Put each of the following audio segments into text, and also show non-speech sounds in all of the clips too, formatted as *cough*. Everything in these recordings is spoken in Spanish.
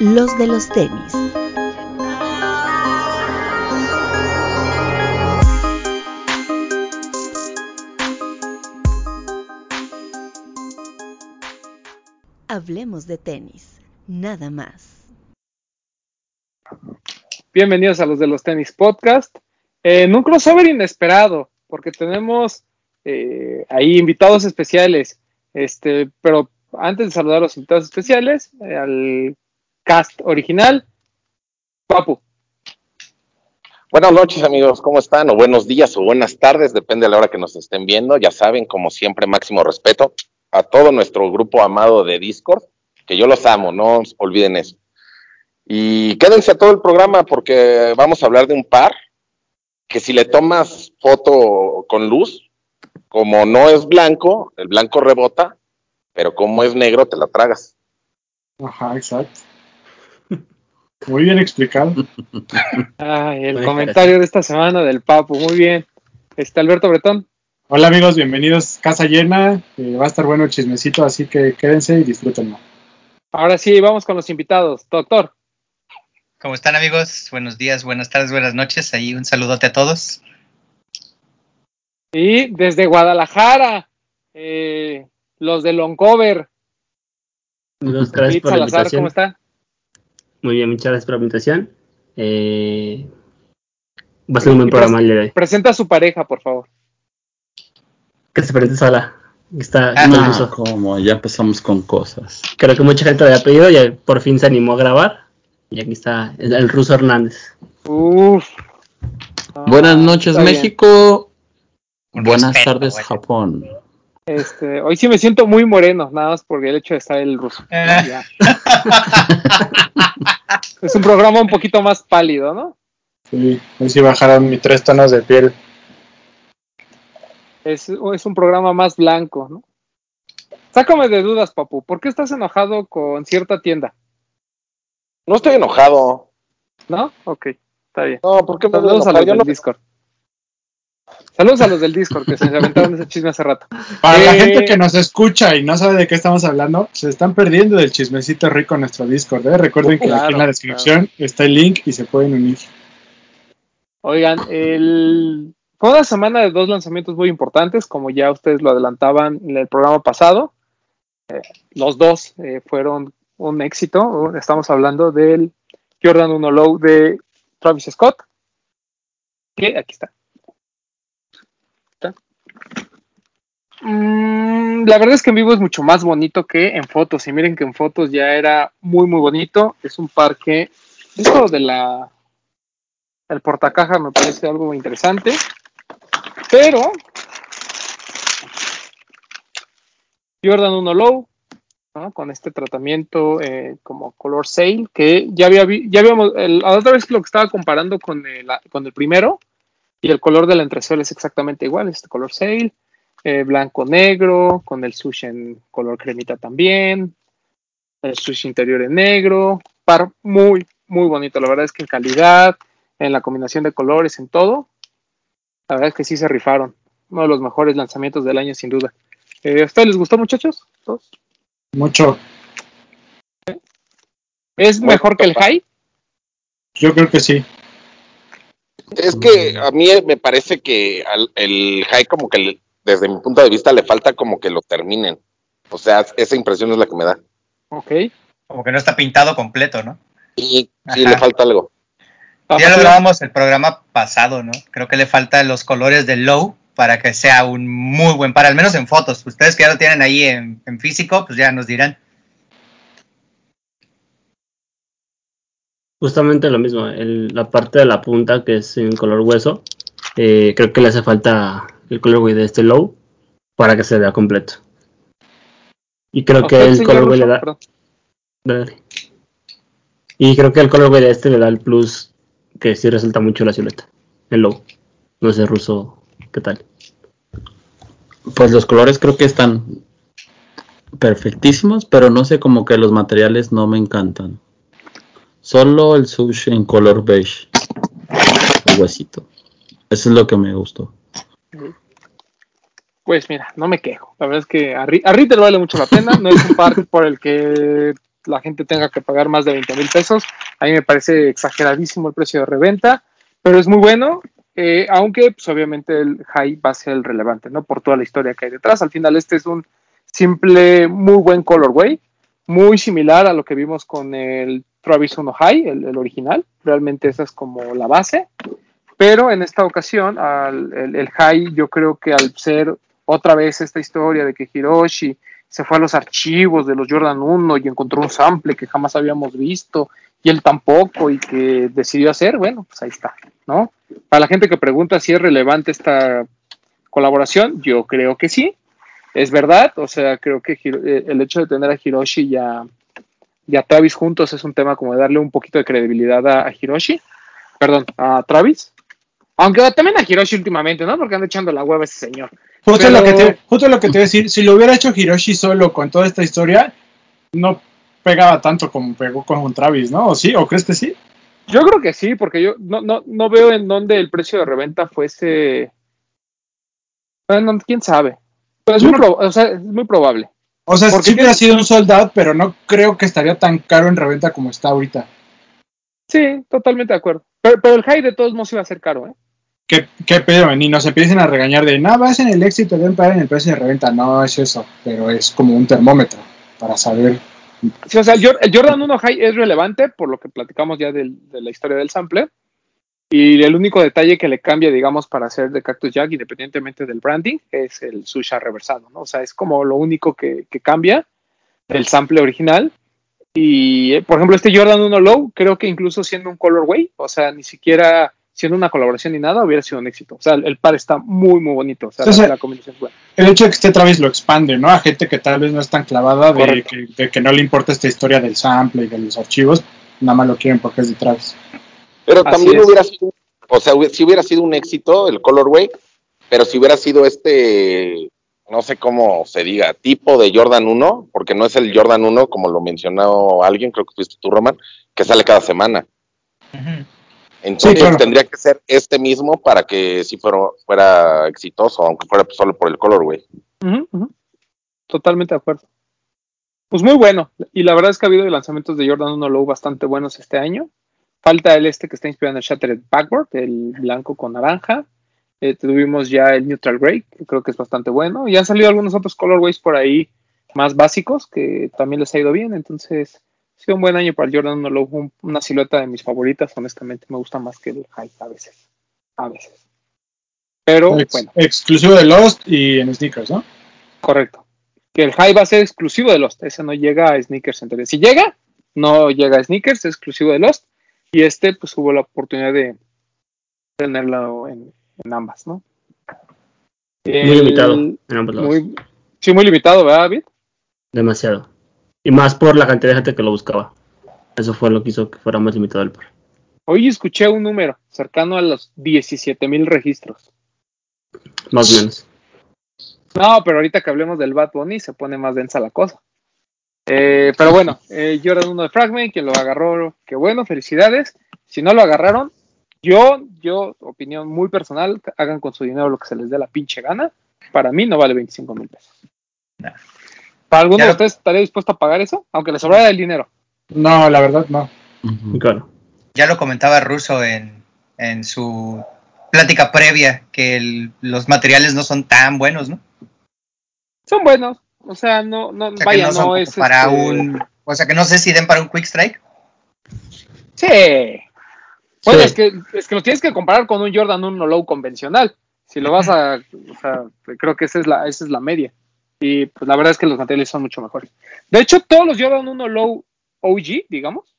los de los tenis. Hablemos de tenis, nada más. Bienvenidos a los de los tenis podcast. En un crossover inesperado, porque tenemos eh, ahí invitados especiales. Este, pero antes de saludar a los invitados especiales, eh, al cast original, Papu. Buenas noches amigos, ¿cómo están? O buenos días o buenas tardes, depende de la hora que nos estén viendo. Ya saben, como siempre, máximo respeto a todo nuestro grupo amado de Discord, que yo los amo, no olviden eso. Y quédense a todo el programa porque vamos a hablar de un par que si le tomas foto con luz, como no es blanco, el blanco rebota, pero como es negro, te la tragas. Ajá, exacto. Muy bien explicado. Ay, el comentario de esta semana del Papu, muy bien. Está Alberto Bretón. Hola amigos, bienvenidos. Casa llena, eh, va a estar bueno el chismecito, así que quédense y disfrútenlo. Ahora sí, vamos con los invitados. Doctor. ¿Cómo están amigos? Buenos días, buenas tardes, buenas noches. Ahí un saludote a todos. Y desde Guadalajara, eh, los de Longcover. Muchas gracias por la Salazar, invitación. ¿cómo está? Muy bien, muchas gracias por la invitación. Eh, va a ser un buen programa el día de hoy. Presenta a su pareja, por favor. Que se presente sola. Está, Ah, está el no. ruso. como ya empezamos con cosas. Creo que mucha gente lo había pedido y por fin se animó a grabar. Y aquí está el, el ruso Hernández. Uf. Buenas Ah, noches bien. México, buenas respeto, tardes güey. Japón. Este, hoy sí me siento muy moreno, nada más por el hecho de estar el ruso. Eh. Es un programa un poquito más pálido, ¿no? Sí, hoy sí bajaron mis tres tonos de piel. Es, es un programa más blanco, ¿no? Sácame de dudas, papu. ¿Por qué estás enojado con cierta tienda? No estoy enojado. ¿No? Ok, está bien. No, ¿por qué me Saludos a enojar? los Yo del no- Discord. Saludos a los del Discord que se aventaron ese chisme hace rato. Para la Eh, gente que nos escucha y no sabe de qué estamos hablando, se están perdiendo del chismecito rico en nuestro Discord. ¿eh? Recuerden que Claro, aquí en la descripción está el link y se pueden unir. Oigan, el... fue una semana de dos lanzamientos muy importantes, como ya ustedes lo adelantaban en el programa pasado. Eh, los dos eh, fueron un éxito. Estamos hablando del Jordan 1 Low de Travis Scott. Que aquí. Está. Mm, la verdad es que en vivo es mucho más bonito que en fotos. Y miren que en fotos ya era muy, muy bonito. Es un par que. Esto de la el portacaja me parece algo interesante. Pero Jordan 1 Low, con este tratamiento eh, como color sail, que ya había vi- ya habíamos, el- la otra vez lo que estaba comparando con el, con el primero, y el color de la entresuela es exactamente igual, este color sail, eh, blanco negro, con el sushi en color cremita también, el sushi interior en negro, par muy, muy bonito, la verdad es que en calidad, en la combinación de colores, en todo. La verdad es que sí se rifaron. Uno de los mejores lanzamientos del año, sin duda. Eh, ¿A ustedes les gustó, muchachos? ¿Todos? Mucho. ¿Es mejor que el. High? Yo creo que sí. Es que a mí me parece que al- el high como que le- desde mi punto de vista le falta como que lo terminen. O sea, esa impresión es la que me da. Ok. Como que no está pintado completo, ¿no? Y sí Ajá. le falta algo. Ya lo grabamos el programa pasado, ¿no? Creo que le faltan los colores del low para que sea un muy buen par, al menos en fotos. Ustedes que ya lo tienen ahí en, en físico, pues ya nos dirán. Justamente lo mismo, el- la parte de la punta que es en color hueso, eh, creo que le hace falta el colorway de este low para que se vea completo. Y creo ¿A que el colorway le da... Dale. Y creo que el colorway de este le da el plus que sí resalta mucho la silueta, el low. No sé, ruso, ¿qué tal? Pues los colores creo que están perfectísimos, pero no sé, como que los materiales no me encantan. Solo el sushi en color beige, el huesito. Eso es lo que me gustó. Pues mira, no me quejo. La verdad es que a, Ri- a Ritter vale mucho la pena. No es un par *laughs* por el que la gente tenga que pagar más de 20 mil pesos. A mí me parece exageradísimo el precio de reventa, pero es muy bueno, eh, aunque pues, obviamente el high va a ser el relevante, ¿no? Por toda la historia que hay detrás. Al final este es un simple, muy buen colorway, muy similar a lo que vimos con el Travis 1 High, el, el original. Realmente esa es como la base. Pero en esta ocasión, al, el, el high, yo creo que al ser otra vez esta historia de que Hiroshi se fue a los archivos de los Jordan 1 y encontró un sample que jamás habíamos visto y él tampoco y que decidió hacer, bueno, pues ahí está, ¿no? Para la gente que pregunta si es relevante esta colaboración, yo creo que sí, es verdad, o sea, creo que eh, el hecho de tener a Hiroshi y a, y a Travis juntos es un tema como de darle un poquito de credibilidad a, a Hiroshi, perdón, a Travis, aunque también a Hiroshi últimamente, ¿no? Porque anda echando la hueva ese señor. Justo, Pero- lo que te, justo lo que te voy a decir, si lo hubiera hecho Hiroshi solo con toda esta historia, no pegaba tanto como pegó con Travis, ¿no? ¿O sí? ¿O crees que sí? Yo creo que sí, porque yo no, no, no veo en dónde el precio de reventa fuese. Bueno, quién sabe. Pero es muy, no- o sea, es muy probable. O sea, Porque sí hubiera sido un sold out, pero no creo que estaría tan caro en reventa como está ahorita. Sí, totalmente de acuerdo. Pero, pero el high de todos modos iba a ser caro, ¿eh? ¿Qué, qué pedo? Ni nos empiecen a regañar de, no, vas en el éxito, deben pagar en el precio de reventa. No es eso, pero es como un termómetro para saber. Sí, o sea, el, Jor- el Jordan 1 High es relevante por lo que platicamos ya del- de la historia del sample. Y el único detalle que le cambia, digamos, para hacer de Cactus Jack, independientemente del branding, es el susha reversado, ¿no? O sea, es como lo único que, que cambia del sample original. Y, eh, por ejemplo, este Jordan 1 Low, creo que incluso siendo un colorway, o sea, ni siquiera siendo una colaboración ni nada, hubiera sido un éxito. O sea, el, par está muy, muy bonito. O sea, Entonces- la, la combinación es buena. El hecho de que este Travis lo expande, ¿no? A gente que tal vez no es tan clavada de que, de que no le importa esta historia del sample y de los archivos, nada más lo quieren porque es de Travis. Pero Así también es. hubiera sido, o sea, si hubiera sido un éxito el colorway, pero si hubiera sido este, no sé cómo se diga, tipo de Jordan 1, porque no es el Jordan 1 como lo mencionó alguien, creo que fuiste tú, Roman, que sale cada semana. Ujú. Entonces Sí, claro. tendría que ser este mismo para que sí fuera, fuera exitoso, aunque fuera solo por el colorway. Ujú, ujú. Totalmente de acuerdo. Pues muy bueno. Y la verdad es que ha habido lanzamientos de Jordan 1 Low bastante buenos este año. Falta el este que está inspirado en el Shattered Backward, el blanco con naranja. Eh, tuvimos ya el Neutral Grey, que creo que es bastante bueno. Y han salido algunos otros colorways por ahí más básicos que también les ha ido bien. Entonces, ha sido un buen año para el Jordan 1 Low. Un- una silueta de mis favoritas, honestamente. Me gusta más que el High a veces. A veces. Pero Ex- bueno. Exclusivo de Lost y en sneakers, ¿no? Correcto. Que el high va a ser exclusivo de Lost. Ese no llega a sneakers. Entonces, si llega, no llega a sneakers, es exclusivo de Lost. Y este, pues hubo la oportunidad de tenerlo en, en ambas, ¿no? Muy El- limitado en ambos lados. Muy, sí, muy limitado, ¿verdad, David? Demasiado. Y más por la cantidad de gente que lo buscaba. Eso fue lo que hizo que fuera más limitado el par. Hoy escuché un número cercano a los 17 mil registros. Más o menos. No, pero ahorita que hablemos del Bad Bunny se pone más densa la cosa. Eh, pero bueno, eh, Jordan 1 de Fragment, quien lo agarró, qué bueno, felicidades. Si no lo agarraron, yo, yo, opinión muy personal, hagan con su dinero lo que se les dé la pinche gana. Para mí no vale 25 mil pesos. Nah. ¿Para alguno Ya de ustedes estaría dispuesto a pagar eso? Aunque le sobrara el dinero. No, la verdad no. Claro. Ya lo comentaba Russo en, en su plática previa, que el- los materiales no son tan buenos, ¿no? Son buenos. O sea, no, no, O sea, vaya, no es. para este, un... O sea, que no sé si den para un quick strike. Sí. Bueno, Sí. es que, es que lo tienes que comparar con un Jordan 1 Low convencional. Si lo vas a, o sea, creo que esa es la, esa es la media. Y pues la verdad es que los materiales son mucho mejores. De hecho, todos los Jordan 1 Low OG, digamos,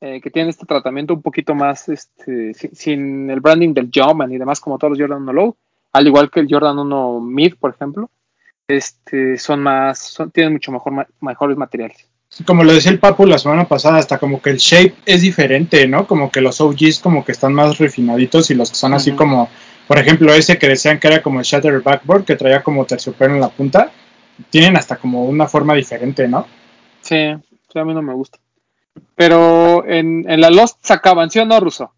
eh, que tienen este tratamiento un poquito más, este, sin, sin el branding del Jumpman y demás, como todos los Jordan 1 Low, al igual que el Jordan 1 Mid, por ejemplo, este, son más, son, tienen mucho mejor, ma- mejores materiales. Como lo decía el Papu la semana pasada, hasta como que el shape es diferente, ¿no? Como que los OGs como que están más refinaditos y los que son así como, por ejemplo, ese que decían que era como el Shatter Backboard, que traía como terciopelo en la punta, tienen hasta como una forma diferente, ¿no? Sí, sí, a mí no me gusta. Pero en, en la Lost sacaban, ¿sí o no, Ruso?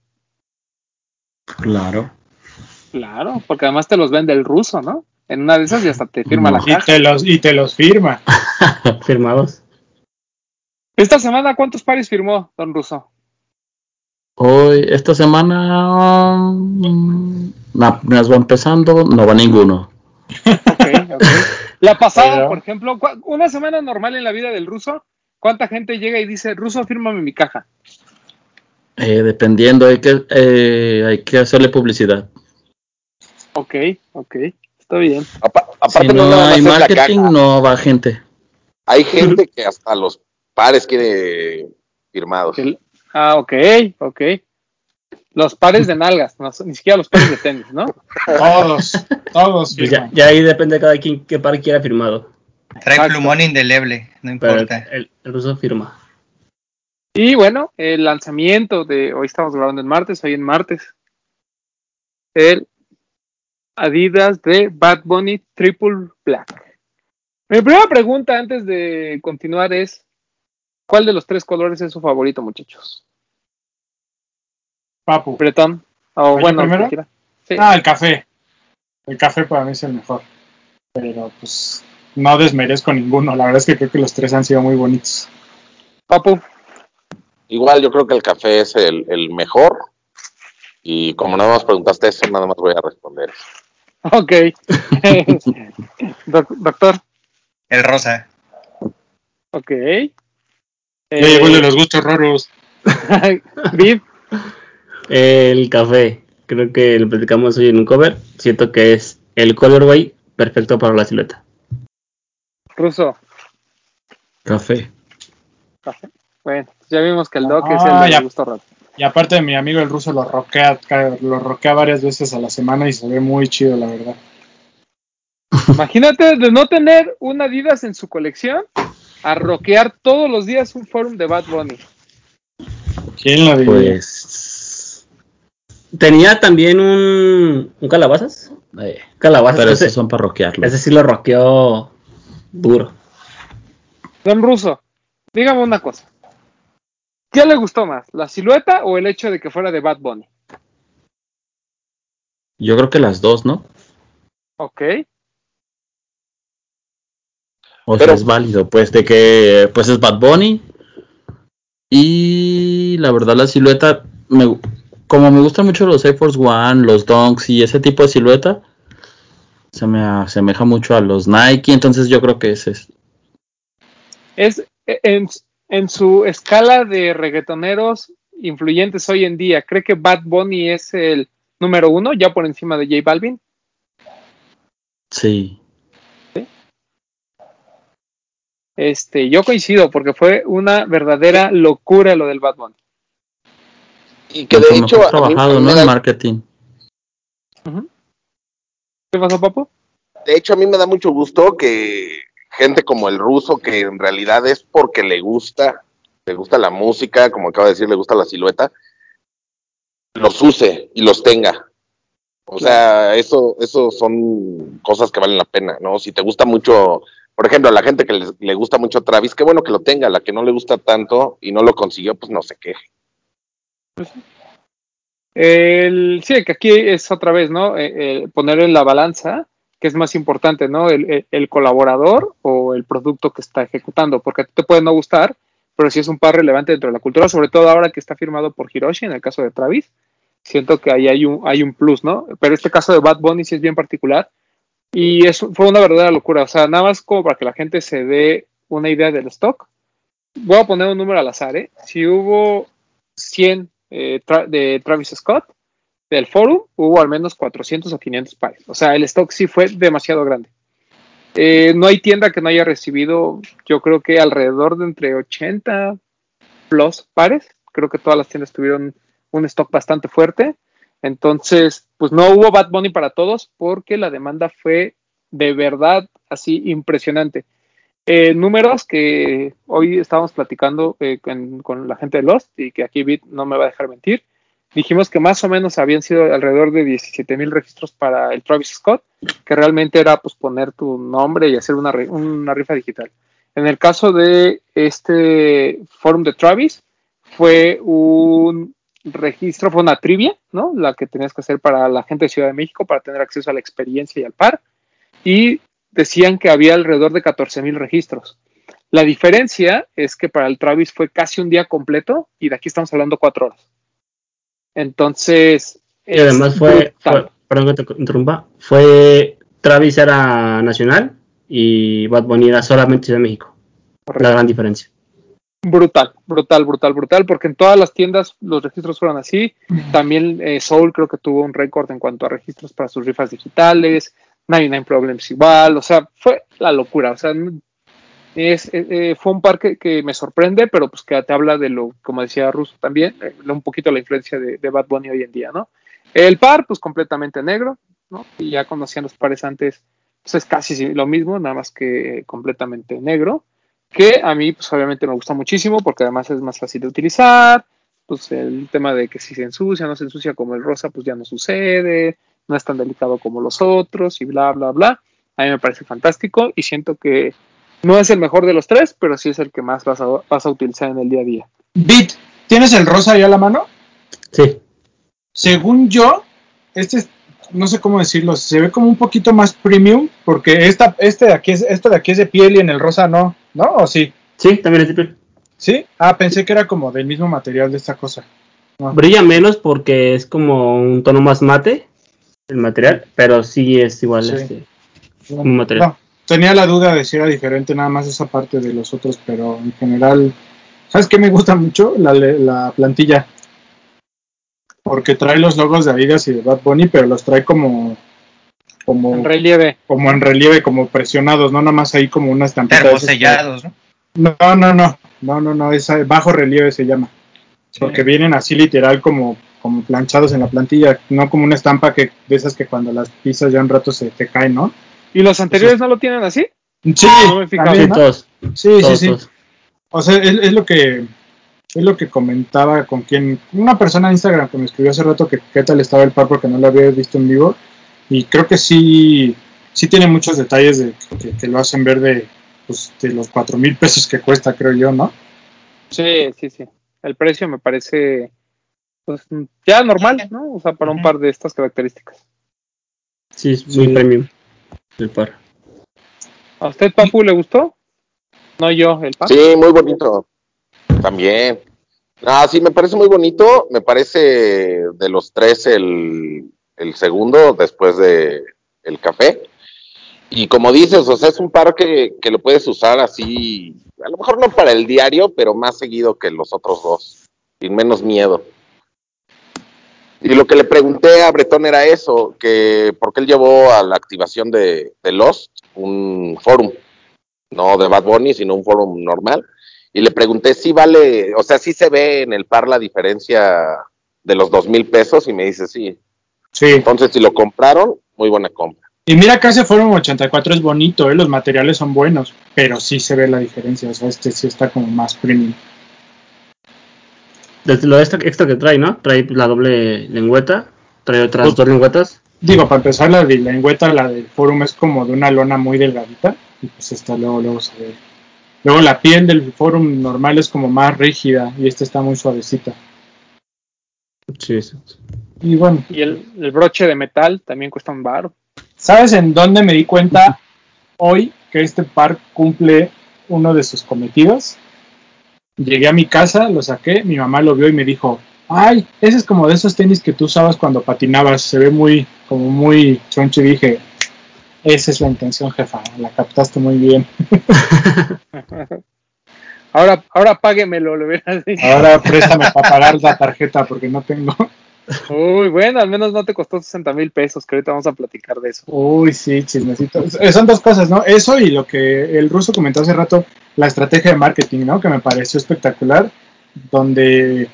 Claro. Claro, porque además te los vende el ruso, ¿no? En una de esas y hasta te firma No. la Y caja. te los, y te los firma. *laughs* Firmados. Esta semana, ¿cuántos pares firmó Don Russo? Hoy, esta semana, mm, apenas va empezando, no va ninguno. Ok, ok. La pasada, Pero- por ejemplo, ¿cu- una semana normal en la vida del ruso, ¿cuánta gente llega y dice, ruso, fírmame mi caja? Eh, dependiendo, hay que, eh, hay que hacerle publicidad. Ok, ok, está bien. Apa- aparte si no, no hay marketing, no va gente. Hay gente que hasta los pares quiere firmados. El- ah, ok, ok. Los pares de nalgas, no, ni siquiera los pares de tenis, ¿no? Todos, todos. Pues ya, ahí depende de cada quien qué par quiera firmado. Trae Exacto. plumón indeleble, no Pero importa. el- el ruso firma. Y bueno, el lanzamiento de hoy estamos grabando en martes, hoy en martes. El Adidas de Bad Bunny Triple Black. Mi primera pregunta antes de continuar es: ¿cuál de los tres colores es su favorito, muchachos? Papu. Bretón. O ¿Yo bueno. Sí. Ah, el café. El café para mí es el mejor. Pero pues no desmerezco ninguno. La verdad es que creo que los tres han sido muy bonitos. Papu. Igual yo creo que el café es el, el mejor. Y como nada más preguntaste eso, nada más voy a responder. Ok. *laughs* Doc- doctor. El rosa. Ok. Ya llegó el de Eh, los gustos raros. *laughs* Viv. El café, creo que lo platicamos hoy en un cover. Siento que es el colorway perfecto para la silueta. Ruso. Café. Café. Bueno, ya vimos que el Doc es Ah, el de ya. gusto raro. Y aparte de mi amigo el ruso lo roquea, lo roquea varias veces a la semana y se ve muy chido, la verdad. Imagínate de no tener un Adidas en su colección a rockear todos los días un forum de Bad Bunny. ¿Quién lo diría? Pues. Tenía también un, un calabazas. eh, Calabazas. pero ese, esos son para roquearlo. ese sí lo rockeó duro. Don Ruso, dígame una cosa. ¿Qué le gustó más, la silueta o el hecho de que fuera de Bad Bunny? Yo creo que las dos, ¿no? Ok. O Pero- sea, es válido, pues, de que pues es Bad Bunny. Y la verdad, la silueta, me, como me gustan mucho los Air Force One, los Dunks y ese tipo de silueta, se me asemeja mucho a los Nike, entonces yo creo que ese es. Es en, en su escala de reggaetoneros influyentes hoy en día, ¿cree que Bad Bunny es el número uno, ya por encima de J Balvin? Sí. Este, yo coincido, porque fue una verdadera locura lo del Bad Bunny. Y que de hecho, mejor a mí- trabajado, ¿no? En da- marketing. ¿Qué pasó, Papu? de hecho, a mí me da mucho gusto que gente como el ruso, que en realidad es porque le gusta, le gusta la música, como acabo de decir, le gusta la silueta, los use y los tenga. O sea, eso, eso son cosas que valen la pena, ¿no? Si te gusta mucho, por ejemplo, a la gente que le, gusta mucho Travis, qué bueno que lo tenga, la que no le gusta tanto y no lo consiguió, pues no se queje. El, sí, que aquí es otra vez, ¿no? Eh, poner en la balanza que es más importante, ¿no? El, colaborador o el producto que está ejecutando, porque a ti te puede no gustar, pero si es un par relevante dentro de la cultura, sobre todo ahora que está firmado por Hiroshi, en el caso de Travis, siento que ahí hay un, hay un plus, ¿no? Pero este caso de Bad Bunny sí es bien particular y eso fue una verdadera locura, o sea, nada más como para que la gente se dé una idea del stock. Voy a poner un número al azar, ¿eh? Si hubo 100 eh, de Travis Scott, del forum hubo al menos 400 o 500 pares. O sea, el stock sí fue demasiado grande. Eh, no hay tienda que no haya recibido, yo creo que alrededor de entre 80 plus pares. Creo que todas las tiendas tuvieron un stock bastante fuerte. Entonces, pues no hubo Bad Bunny para todos porque la demanda fue de verdad así impresionante. Eh, números que hoy estábamos platicando eh, con, con la gente de Lost y que aquí Bit no me va a dejar mentir dijimos que más o menos habían sido alrededor de 17 mil registros para el Travis Scott, que realmente era pues poner tu nombre y hacer una, una rifa digital. En el caso de este forum de Travis, fue un registro, fue una trivia, ¿no? La que tenías que hacer para la gente de Ciudad de México para tener acceso a la experiencia y al par. Y decían que había alrededor de 14 mil registros. La diferencia es que para el Travis fue casi un día completo y de aquí estamos hablando cuatro horas. Entonces. Y además fue, fue- perdón que te interrumpa, fue Travis era nacional y Bad Bunny era solamente Ciudad de México. La gran diferencia. Brutal, brutal, brutal, brutal, porque en todas las tiendas los registros fueron así. También eh, Soul creo que tuvo un récord en cuanto a registros para sus rifas digitales. 99 Problems igual, o sea, fue la locura. O sea, es, eh, eh, fue un par que, que me sorprende, pero pues que te habla de lo, como decía Russo también, eh, un poquito la influencia de, de Bad Bunny hoy en día, ¿no? El par, pues completamente negro, ¿no? Y ya conocían los pares antes, pues es casi lo mismo, nada más que completamente negro que a mí pues obviamente me gusta muchísimo porque además es más fácil de utilizar, pues el tema de que si se ensucia, no se ensucia como el rosa, pues ya no sucede, no es tan delicado como los otros y bla, bla, bla. A mí me parece fantástico y siento que no es el mejor de los tres, pero sí es el que más vas a, vas a utilizar en el día a día. Bit, ¿tienes el rosa ahí a la mano? Sí. Según yo, este es, no sé cómo decirlo, se ve como un poquito más premium, porque esta, este de aquí es, esto de aquí es de piel y en el rosa no, ¿no? ¿O sí? Sí, también es de piel. ¿Sí? Ah, pensé que era como del mismo material de esta cosa. Brilla menos porque es como un tono más mate el material, pero sí es igual Sí. este. Un material. No, tenía la duda de si era diferente nada más esa parte de los otros, pero en general, ¿sabes qué me gusta mucho? La, la plantilla. Porque trae los logos de Adidas y de Bad Bunny, pero los trae como como En relieve. como en relieve, como presionados, no nada más ahí como una estampita. de Termosellados, ¿no? No, no, no, no, no, no, es bajo relieve se llama. Porque vienen así literal como, como planchados en la plantilla, no como una estampa que de esas que cuando las pisas ya un rato se te caen, ¿no? ¿Y los anteriores no lo tienen así? Sí, no todos. sí, sí, todos, sí. todos. O sea, es, es lo que es lo que comentaba con quien una persona en Instagram que me escribió hace rato que qué tal estaba el par porque no lo había visto en vivo y creo que sí sí tiene muchos detalles de que, que lo hacen ver de pues, de los cuatro mil pesos que cuesta creo yo, ¿no? Sí, sí, sí. El precio me parece pues ya normal, ¿no? O sea, para un par de estas características. Sí, es muy Sí. premium el par. ¿A usted, Papu, le gustó? No yo, el par. Sí, muy bonito. También. Ah, sí, me parece muy bonito. Me parece de los tres el, el segundo después de el café. Y como dices, o sea, es un par que, que lo puedes usar así, a lo mejor no para el diario, pero más seguido que los otros dos, sin menos miedo. Y lo que le pregunté a Bretón era eso, que porque él llevó a la activación de, Lost un forum, no de Bad Bunny, sino un forum normal. Y le pregunté si vale, o sea, si se ve en el par la diferencia de los dos mil pesos y me dice sí. Sí. Entonces, si lo compraron, muy buena compra. Y mira que ese Forum 84 es bonito, ¿eh? los materiales son buenos, pero sí se ve la diferencia, o sea, este sí está como más premium. Desde lo extra, extra que trae, ¿no? Trae la doble lengüeta, trae otras Pues- dos lengüetas. Digo, para empezar, la de lengüeta, la del Forum es como de una lona muy delgadita, y pues esta luego, luego se ve. Luego la piel del Forum normal es como más rígida, y esta está muy suavecita. Sí, sí. Y bueno, Y el, el broche de metal también cuesta un bar. ¿sabes en dónde me di cuenta hoy que este par cumple uno de sus cometidos? Llegué a mi casa, lo saqué, mi mamá lo vio y me dijo, ay, ese es como de esos tenis que tú usabas cuando patinabas, se ve muy, como muy choncho y dije, esa es la intención, jefa, la captaste muy bien. *laughs* *laughs* Ahora, ahora páguemelo, le hubieras dicho. Ahora préstame para pagar la tarjeta porque no tengo. Uy, bueno, al menos no te costó 60 mil pesos, que ahorita vamos a platicar de eso. Uy, sí, chismecito. Eh, Son dos cosas, ¿no? Eso y lo que el ruso comentó hace rato, la estrategia de marketing, ¿no? Que me pareció espectacular, donde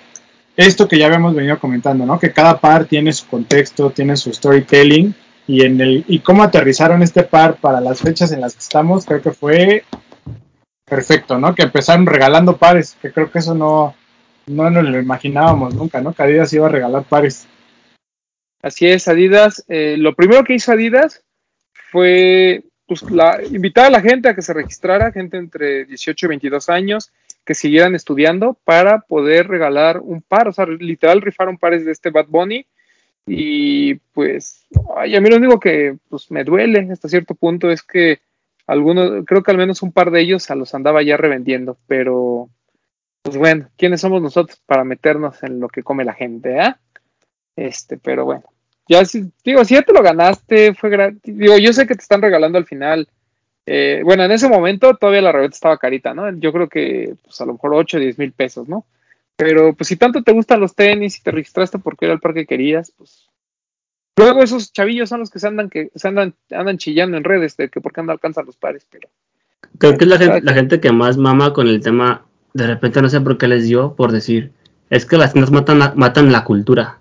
esto que ya habíamos venido comentando, ¿no? Que cada par tiene su contexto, tiene su storytelling y en el y cómo aterrizaron este par para las fechas en las que estamos, creo que fue perfecto, ¿no? Que empezaron regalando pares, que creo que eso no no nos lo imaginábamos nunca, ¿no? Que Adidas iba a regalar pares. Así es, Adidas. eh, lo primero que hizo Adidas fue pues, la, invitar a la gente a que se registrara, gente entre 18 y 22 años, que siguieran estudiando para poder regalar un par, o sea, literal rifaron pares de este Bad Bunny. Y pues, ay, a mí lo único que pues, me duele hasta cierto punto es que algunos, creo que al menos un par de ellos a los andaba ya revendiendo, pero pues bueno, ¿quiénes somos nosotros para meternos en lo que come la gente, ah? Este, pero bueno, ya si, digo, si ya te lo ganaste, fue gratis, digo, yo sé que te están regalando al final, eh, bueno, en ese momento todavía la reventa estaba carita, ¿no? Yo creo que pues a lo mejor 8 o 10 mil pesos, ¿no? Pero pues si tanto te gustan los tenis y te registraste porque era el par que querías, pues luego esos chavillos son los que se andan que se andan andan chillando en redes de que por qué no alcanzan los pares, pero Creo que es la gente, la gente que más mama con el tema, de repente no sé por qué les dio, por decir, es que las tiendas matan, la- matan la cultura.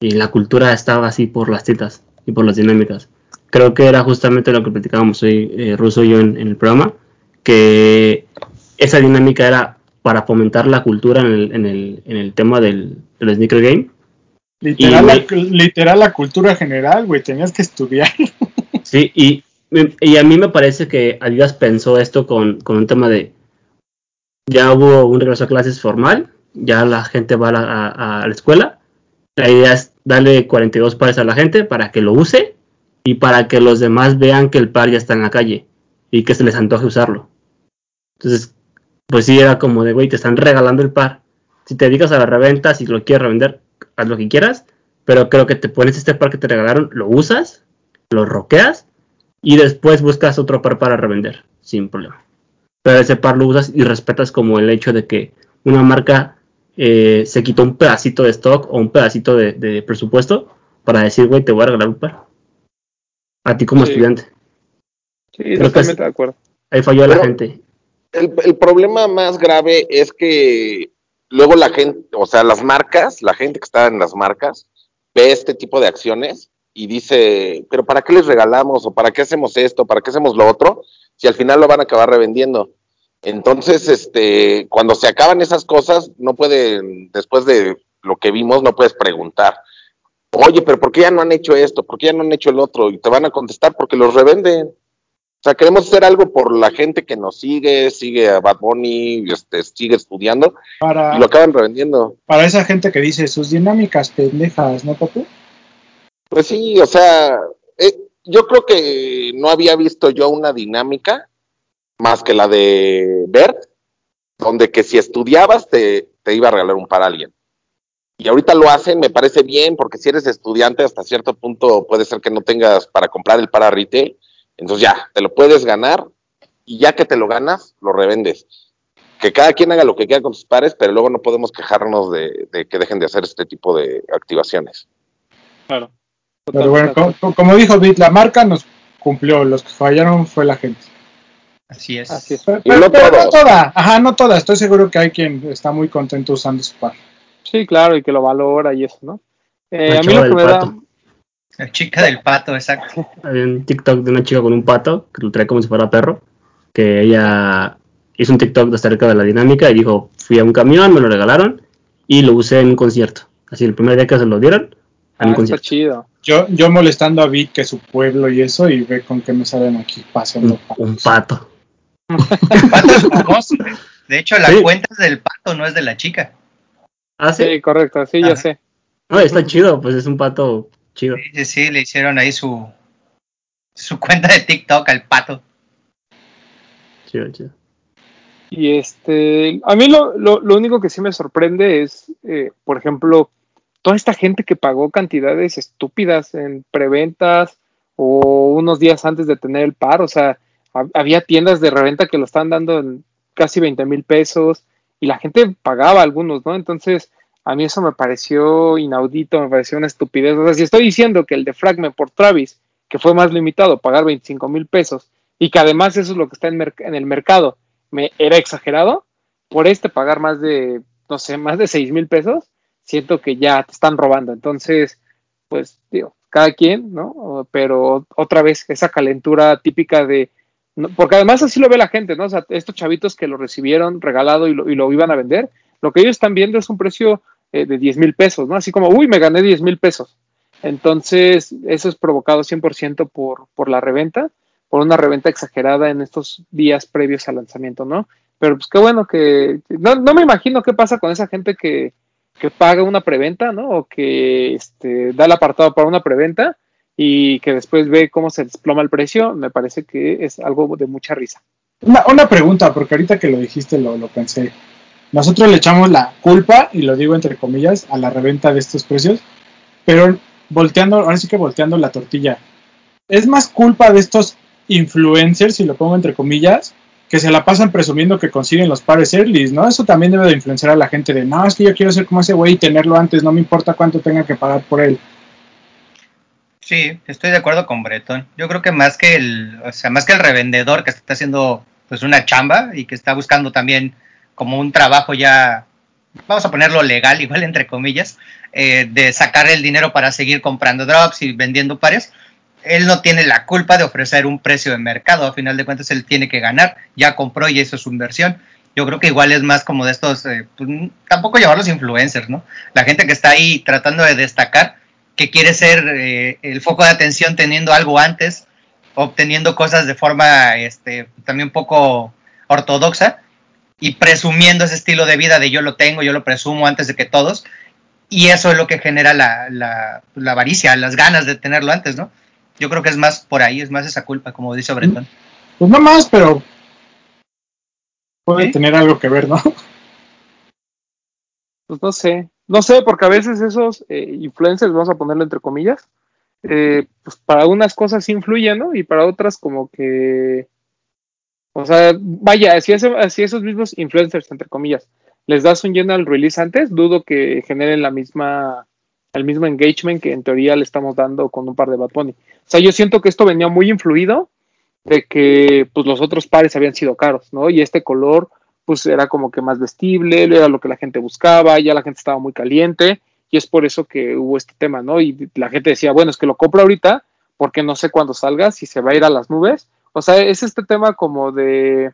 Y la cultura estaba así por las citas y por las dinámicas. Creo que era justamente lo que platicábamos hoy, eh, Russo y yo en, en el programa, que esa dinámica era para fomentar la cultura en el, en el, en el tema del, del sneaker game. Literal, Y, la, literal la cultura general, güey, tenías que estudiar. *laughs* Sí, y, y a mí me parece que Adidas pensó esto con, con un tema de ya hubo un regreso a clases formal, ya la gente va a la, a- a la escuela. La idea es darle 42 pares a la gente para que lo use y para que los demás vean que el par ya está en la calle y que se les antoje usarlo. Entonces, pues sí, era como de, güey, te están regalando el par. Si te dedicas a la reventa, si lo quieres revender, haz lo que quieras, pero creo que te pones este par que te regalaron, lo usas, lo roqueas y después buscas otro par para revender, sin problema. Pero ese par lo usas y respetas como el hecho de que una marca eh, se quitó un pedacito de stock o un pedacito de, de presupuesto para decir, güey, te voy a regalar un par. A ti como Sí. estudiante. sí, Creo totalmente es- de acuerdo. Ahí falló la gente. El, el problema más grave es que luego la gente, o sea, las marcas, la gente que está en las marcas, ve este tipo de acciones y dice, pero ¿para qué les regalamos? ¿O para qué hacemos esto? ¿Para qué hacemos lo otro? Si al final lo van a acabar revendiendo. Entonces, este, cuando se acaban esas cosas, no pueden, después de lo que vimos, no puedes preguntar, oye, pero ¿por qué ya no han hecho esto? ¿Por qué ya no han hecho el otro? Y te van a contestar porque los revenden. O sea, queremos hacer algo por la gente que nos sigue, sigue a Bad Bunny, este, sigue estudiando Para, y lo acaban revendiendo. para esa gente que dice sus dinámicas pendejas, ¿no, papu? Pues sí, o sea, eh, yo creo que no había visto yo una dinámica más que la de Bert, donde que si estudiabas te, te iba a regalar un par a alguien. Y ahorita lo hacen, me parece bien, porque si eres estudiante hasta cierto punto puede ser que no tengas para comprar el para retail, entonces ya, te lo puedes ganar y ya que te lo ganas, lo revendes. Que cada quien haga lo que quiera con sus pares, pero luego no podemos quejarnos de, de que dejen de hacer este tipo de activaciones. Claro. Pero bueno, como dijo Bit, la marca nos cumplió, los que fallaron fue la gente. Así es. Así es. Pero, no pero no toda, ajá, no toda, estoy seguro que hay quien está muy contento usando su par. Sí, claro, y que lo valora y eso, ¿no? Eh, a mí lo que me da. La chica del pato, exacto. Había un TikTok de una chica con un pato que lo trae como si fuera perro. Que ella hizo un TikTok acerca de la dinámica y dijo: Fui a un camión, me lo regalaron y lo usé en un concierto. Así, el primer día que se lo dieron, en ah, un está concierto. chido. Yo, yo molestando a Bit que su pueblo y eso, y ve con qué me salen aquí pasando. Un, un pato. El *laughs* pato es famoso. De hecho, la Sí. cuenta es del pato, no es de la chica. Ah, sí. Sí, correcto, sí, ya sé. No, está chido, pues es un pato chido. Sí, sí, sí, le hicieron ahí su, su cuenta de TikTok al pato. Chido, chido. Y este, a mí lo, lo, lo único que sí me sorprende es, eh, por ejemplo, toda esta gente que pagó cantidades estúpidas en preventas o unos días antes de tener el par, o sea, ha- había tiendas de reventa que lo estaban dando en casi 20 mil pesos y la gente pagaba algunos, ¿no? Entonces, a mí eso me pareció inaudito, me pareció una estupidez. O sea, si estoy diciendo que el de Fragment por Travis, que fue más limitado, pagar 25 mil pesos, y que además eso es lo que está en, el mercado, me era exagerado, por este pagar más de, no sé, más de 6 mil pesos, siento que ya te están robando. Entonces, pues, digo, cada quien, ¿no? Pero otra vez, esa calentura típica de, porque además así lo ve la gente, ¿no? O sea, estos chavitos que lo recibieron regalado y lo, y lo iban a vender, lo que ellos están viendo es un precio eh, de 10 mil pesos, ¿no? Así como, uy, me gané 10 mil pesos. Entonces, eso es provocado 100% por, por la reventa, por una reventa exagerada en estos días previos al lanzamiento, ¿no? Pero pues qué bueno que... No, no me imagino qué pasa con esa gente que, que paga una preventa, ¿no? O que este, da el apartado para una preventa y que después ve cómo se desploma el precio, me parece que es algo de mucha risa. Una, una pregunta, porque ahorita que lo dijiste lo, lo pensé. Nosotros le echamos la culpa, y lo digo entre comillas, a la reventa de estos precios, pero volteando, ahora sí que volteando la tortilla. Es más culpa de estos influencers, si lo pongo entre comillas, que se la pasan presumiendo que consiguen los pares early, ¿no? Eso también debe de influenciar a la gente de, no, es que yo quiero ser como ese güey y tenerlo antes, no me importa cuánto tenga que pagar por él. Sí, estoy de acuerdo con Breton. Yo creo que más que el, o sea, más que el revendedor que está haciendo pues una chamba y que está buscando también como un trabajo ya, vamos a ponerlo legal, *laughs* igual entre comillas, eh, de sacar el dinero para seguir comprando drops y vendiendo pares, él no tiene la culpa de ofrecer un precio de mercado, a final de cuentas él tiene que ganar, ya compró y eso es su inversión. Yo creo que igual es más como de estos, eh, pues, tampoco influencers, ¿no? La gente que está ahí tratando de destacar, que quiere ser eh, el foco de atención teniendo algo antes, obteniendo cosas de forma este, también poco ortodoxa y presumiendo ese estilo de vida de yo lo tengo, yo lo presumo antes de que todos, y eso es lo que genera la, la, la avaricia, las ganas de tenerlo antes, ¿no? Yo creo que es más por ahí, es más esa culpa, como dice Breton. Pues no más, pero puede ¿Sí? tener algo que ver, ¿no? *laughs* Pues no sé, no sé, porque a veces esos eh, influencers, vamos a ponerlo entre comillas, eh, pues para unas cosas sí influyen, ¿no? Y para otras como que, o sea, vaya, si, esos mismos influencers, entre comillas, les das un general release antes, dudo que generen la misma, el mismo engagement que en teoría le estamos dando con un par de Bad Bunny. O sea, yo siento que esto venía muy influido de que pues los otros pares habían sido caros, ¿no? Y este color pues era como que más vestible, era lo que la gente buscaba, ya la gente estaba muy caliente y es por eso que hubo este tema, ¿no? Y la gente decía, bueno, es que lo compro ahorita porque no sé cuándo salga, si se va a ir a las nubes. O sea, es este tema como de,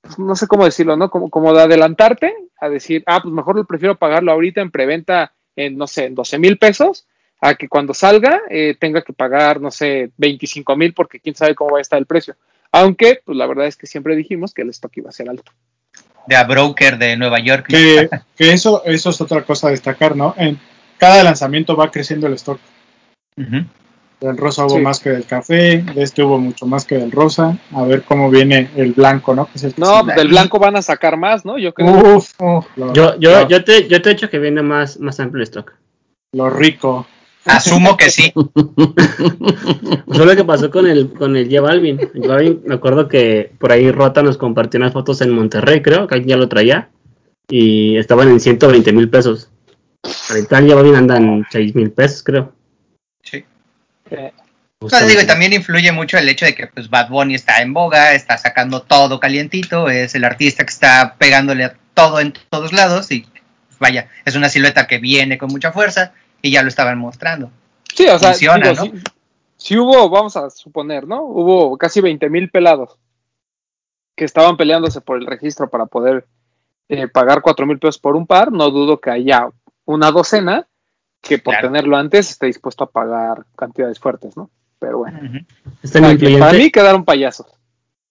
pues, no sé cómo decirlo, ¿no? Como, como de adelantarte a decir, ah, pues mejor lo prefiero pagarlo ahorita en preventa en, no sé, en 12 mil pesos, a que cuando salga eh, tenga que pagar, no sé, 25 mil porque quién sabe cómo va a estar el precio. Aunque, pues la verdad es que siempre dijimos que el stock iba a ser alto. De a broker de Nueva York. Que, que eso, eso es otra cosa a destacar, ¿no? En cada lanzamiento va creciendo el stock. Ujú. Del rosa hubo Sí. más que del café, de este hubo mucho más que del rosa. A ver cómo viene el blanco, ¿no? Que es el que No, pues del blanco van a sacar más, ¿no? Yo creo. Uf, lo, Yo, yo, lo- yo, te, yo te he dicho que viene más, más amplio el stock. lo rico. Asumo que sí. *laughs* Fue lo que pasó con el, con el J Balvin. El J Balvin, me acuerdo que por ahí Rota nos compartió unas fotos en Monterrey, creo, que alguien ya lo traía. Y estaban en 120 mil pesos. Ahorita el J Balvin anda en 6 mil pesos, creo. Eh, digo, también influye mucho el hecho de que pues Bad Bunny está en boga, está sacando todo calientito, es el artista que está pegándole a todo en todos lados y pues, vaya, es una silueta que viene con mucha fuerza y ya lo estaban mostrando. Sí, o sea, Funciona, digo, ¿no? sí, sí hubo, vamos a suponer, ¿no? Hubo casi 20 mil pelados que estaban peleándose por el registro para poder eh, pagar 4 mil pesos por un par. No dudo que haya una docena que por Claro. tenerlo antes esté dispuesto a pagar cantidades fuertes, ¿no? Pero bueno. Es tan, para, que- para influyente, mí quedaron payasos.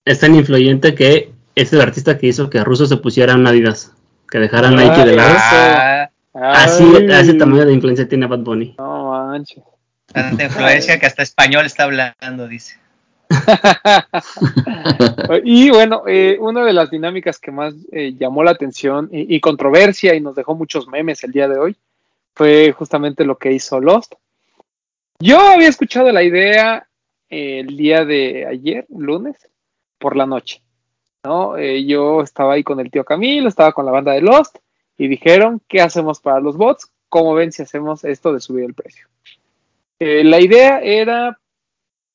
es tan influyente que es el artista que hizo que Russo se pusiera en Adidas. Que dejara Ah, Nike de lado. Ah, Así, a ese tamaño de influencia tiene Bad Bunny. No manches. tanta influencia que hasta español está hablando, dice. *laughs* y bueno, eh, una de las dinámicas que más eh, llamó la atención y, y controversia y nos dejó muchos memes el día de hoy fue justamente lo que hizo Lost. Yo había escuchado la idea el día de ayer, lunes, por la noche. ¿no? Eh, yo estaba ahí con el tío Camilo, estaba con la banda de Lost y dijeron, ¿qué hacemos para los bots? ¿Cómo ven si hacemos esto de subir el precio? Eh, la idea era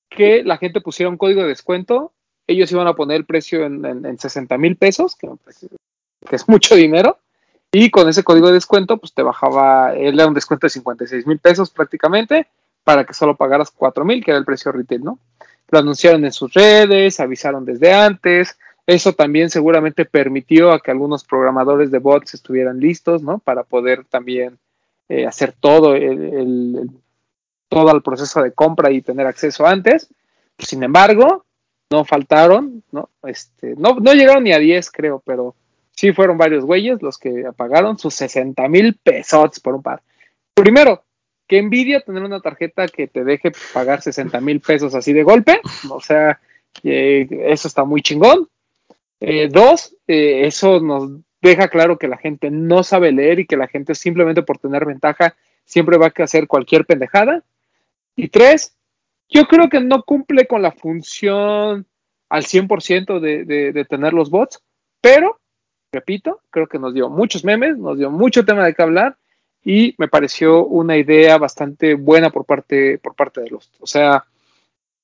que la gente pusiera un código de descuento. Ellos iban a poner el precio en, en, en 60 mil pesos, que es mucho dinero. Y con ese código de descuento, pues te bajaba, él era un descuento de 56 mil pesos prácticamente, para que solo pagaras 4 mil, que era el precio retail, ¿no? Lo anunciaron en sus redes, avisaron desde antes. Eso también seguramente permitió a que algunos programadores de bots estuvieran listos, ¿no? Para poder también eh, hacer todo el, el, todo el proceso de compra y tener acceso antes. Sin embargo, no faltaron, ¿no? Este, no, no llegaron ni a 10, creo, pero sí fueron varios güeyes los que apagaron sus 60 mil pesos por un par. Primero, que envidia tener una tarjeta que te deje pagar 60 mil pesos así de golpe. O sea, eh, eso está muy chingón. Eh, dos, eh, eso nos deja claro que la gente no sabe leer y que la gente simplemente por tener ventaja siempre va a hacer cualquier pendejada. Y tres, yo creo que no cumple con la función al 100% de, de, de tener los bots, pero, repito, creo que nos dio muchos memes, nos dio mucho tema de qué hablar y me pareció una idea bastante buena por parte, por parte de los. O sea,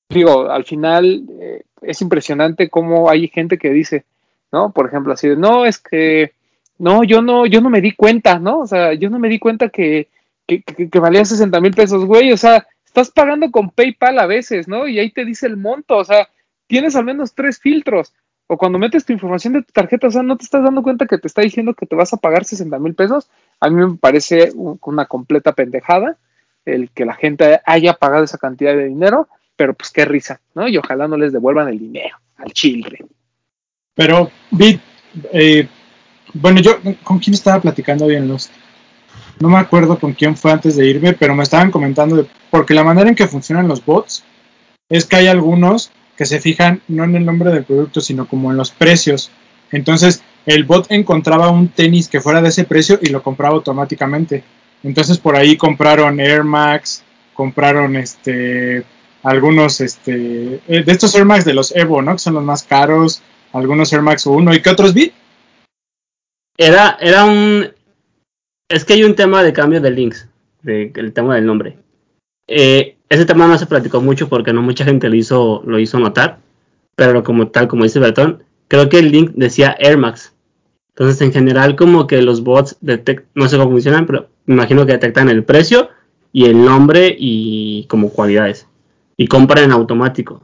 digo, al final eh, es impresionante cómo hay gente que dice, ¿no? Por ejemplo, así de, no, es que, no, yo no, yo no me di cuenta, ¿no? O sea, yo no me di cuenta que, que, que, que valían 60 mil pesos, güey, o sea, estás pagando con PayPal a veces, ¿no? Y ahí te dice el monto, o sea, tienes al menos tres filtros. O cuando metes tu información de tu tarjeta, o sea, no te estás dando cuenta que te está diciendo que te vas a pagar 60 mil pesos. A mí me parece un- una completa pendejada el que la gente haya pagado esa cantidad de dinero, pero pues qué risa, ¿no? Y ojalá no les devuelvan el dinero al children. Pero, vi, eh, bueno, yo, ¿con quién estaba platicando hoy en Lost? No me acuerdo con quién fue antes de irme, pero me estaban comentando, porque la manera en que funcionan los bots es que hay algunos que se fijan no en el nombre del producto, sino como en los precios. Entonces, el bot encontraba un tenis que fuera de ese precio y lo compraba automáticamente. Entonces, por ahí compraron Air Max, compraron este algunos este eh, de estos Air Max de los Evo, ¿no? Que son los más caros, algunos Air Max 1 y qué otros vi. Era, era un. Es que hay un tema de cambio de links, el tema del nombre. Eh, ese tema no se platicó mucho porque no mucha gente lo hizo, lo hizo notar, pero como tal, como dice Bertón, creo que el link decía Air Max. Entonces, en general, como que los bots detectan, no sé cómo funcionan, pero me imagino que detectan el precio y el nombre y como cualidades. Y compran en automático.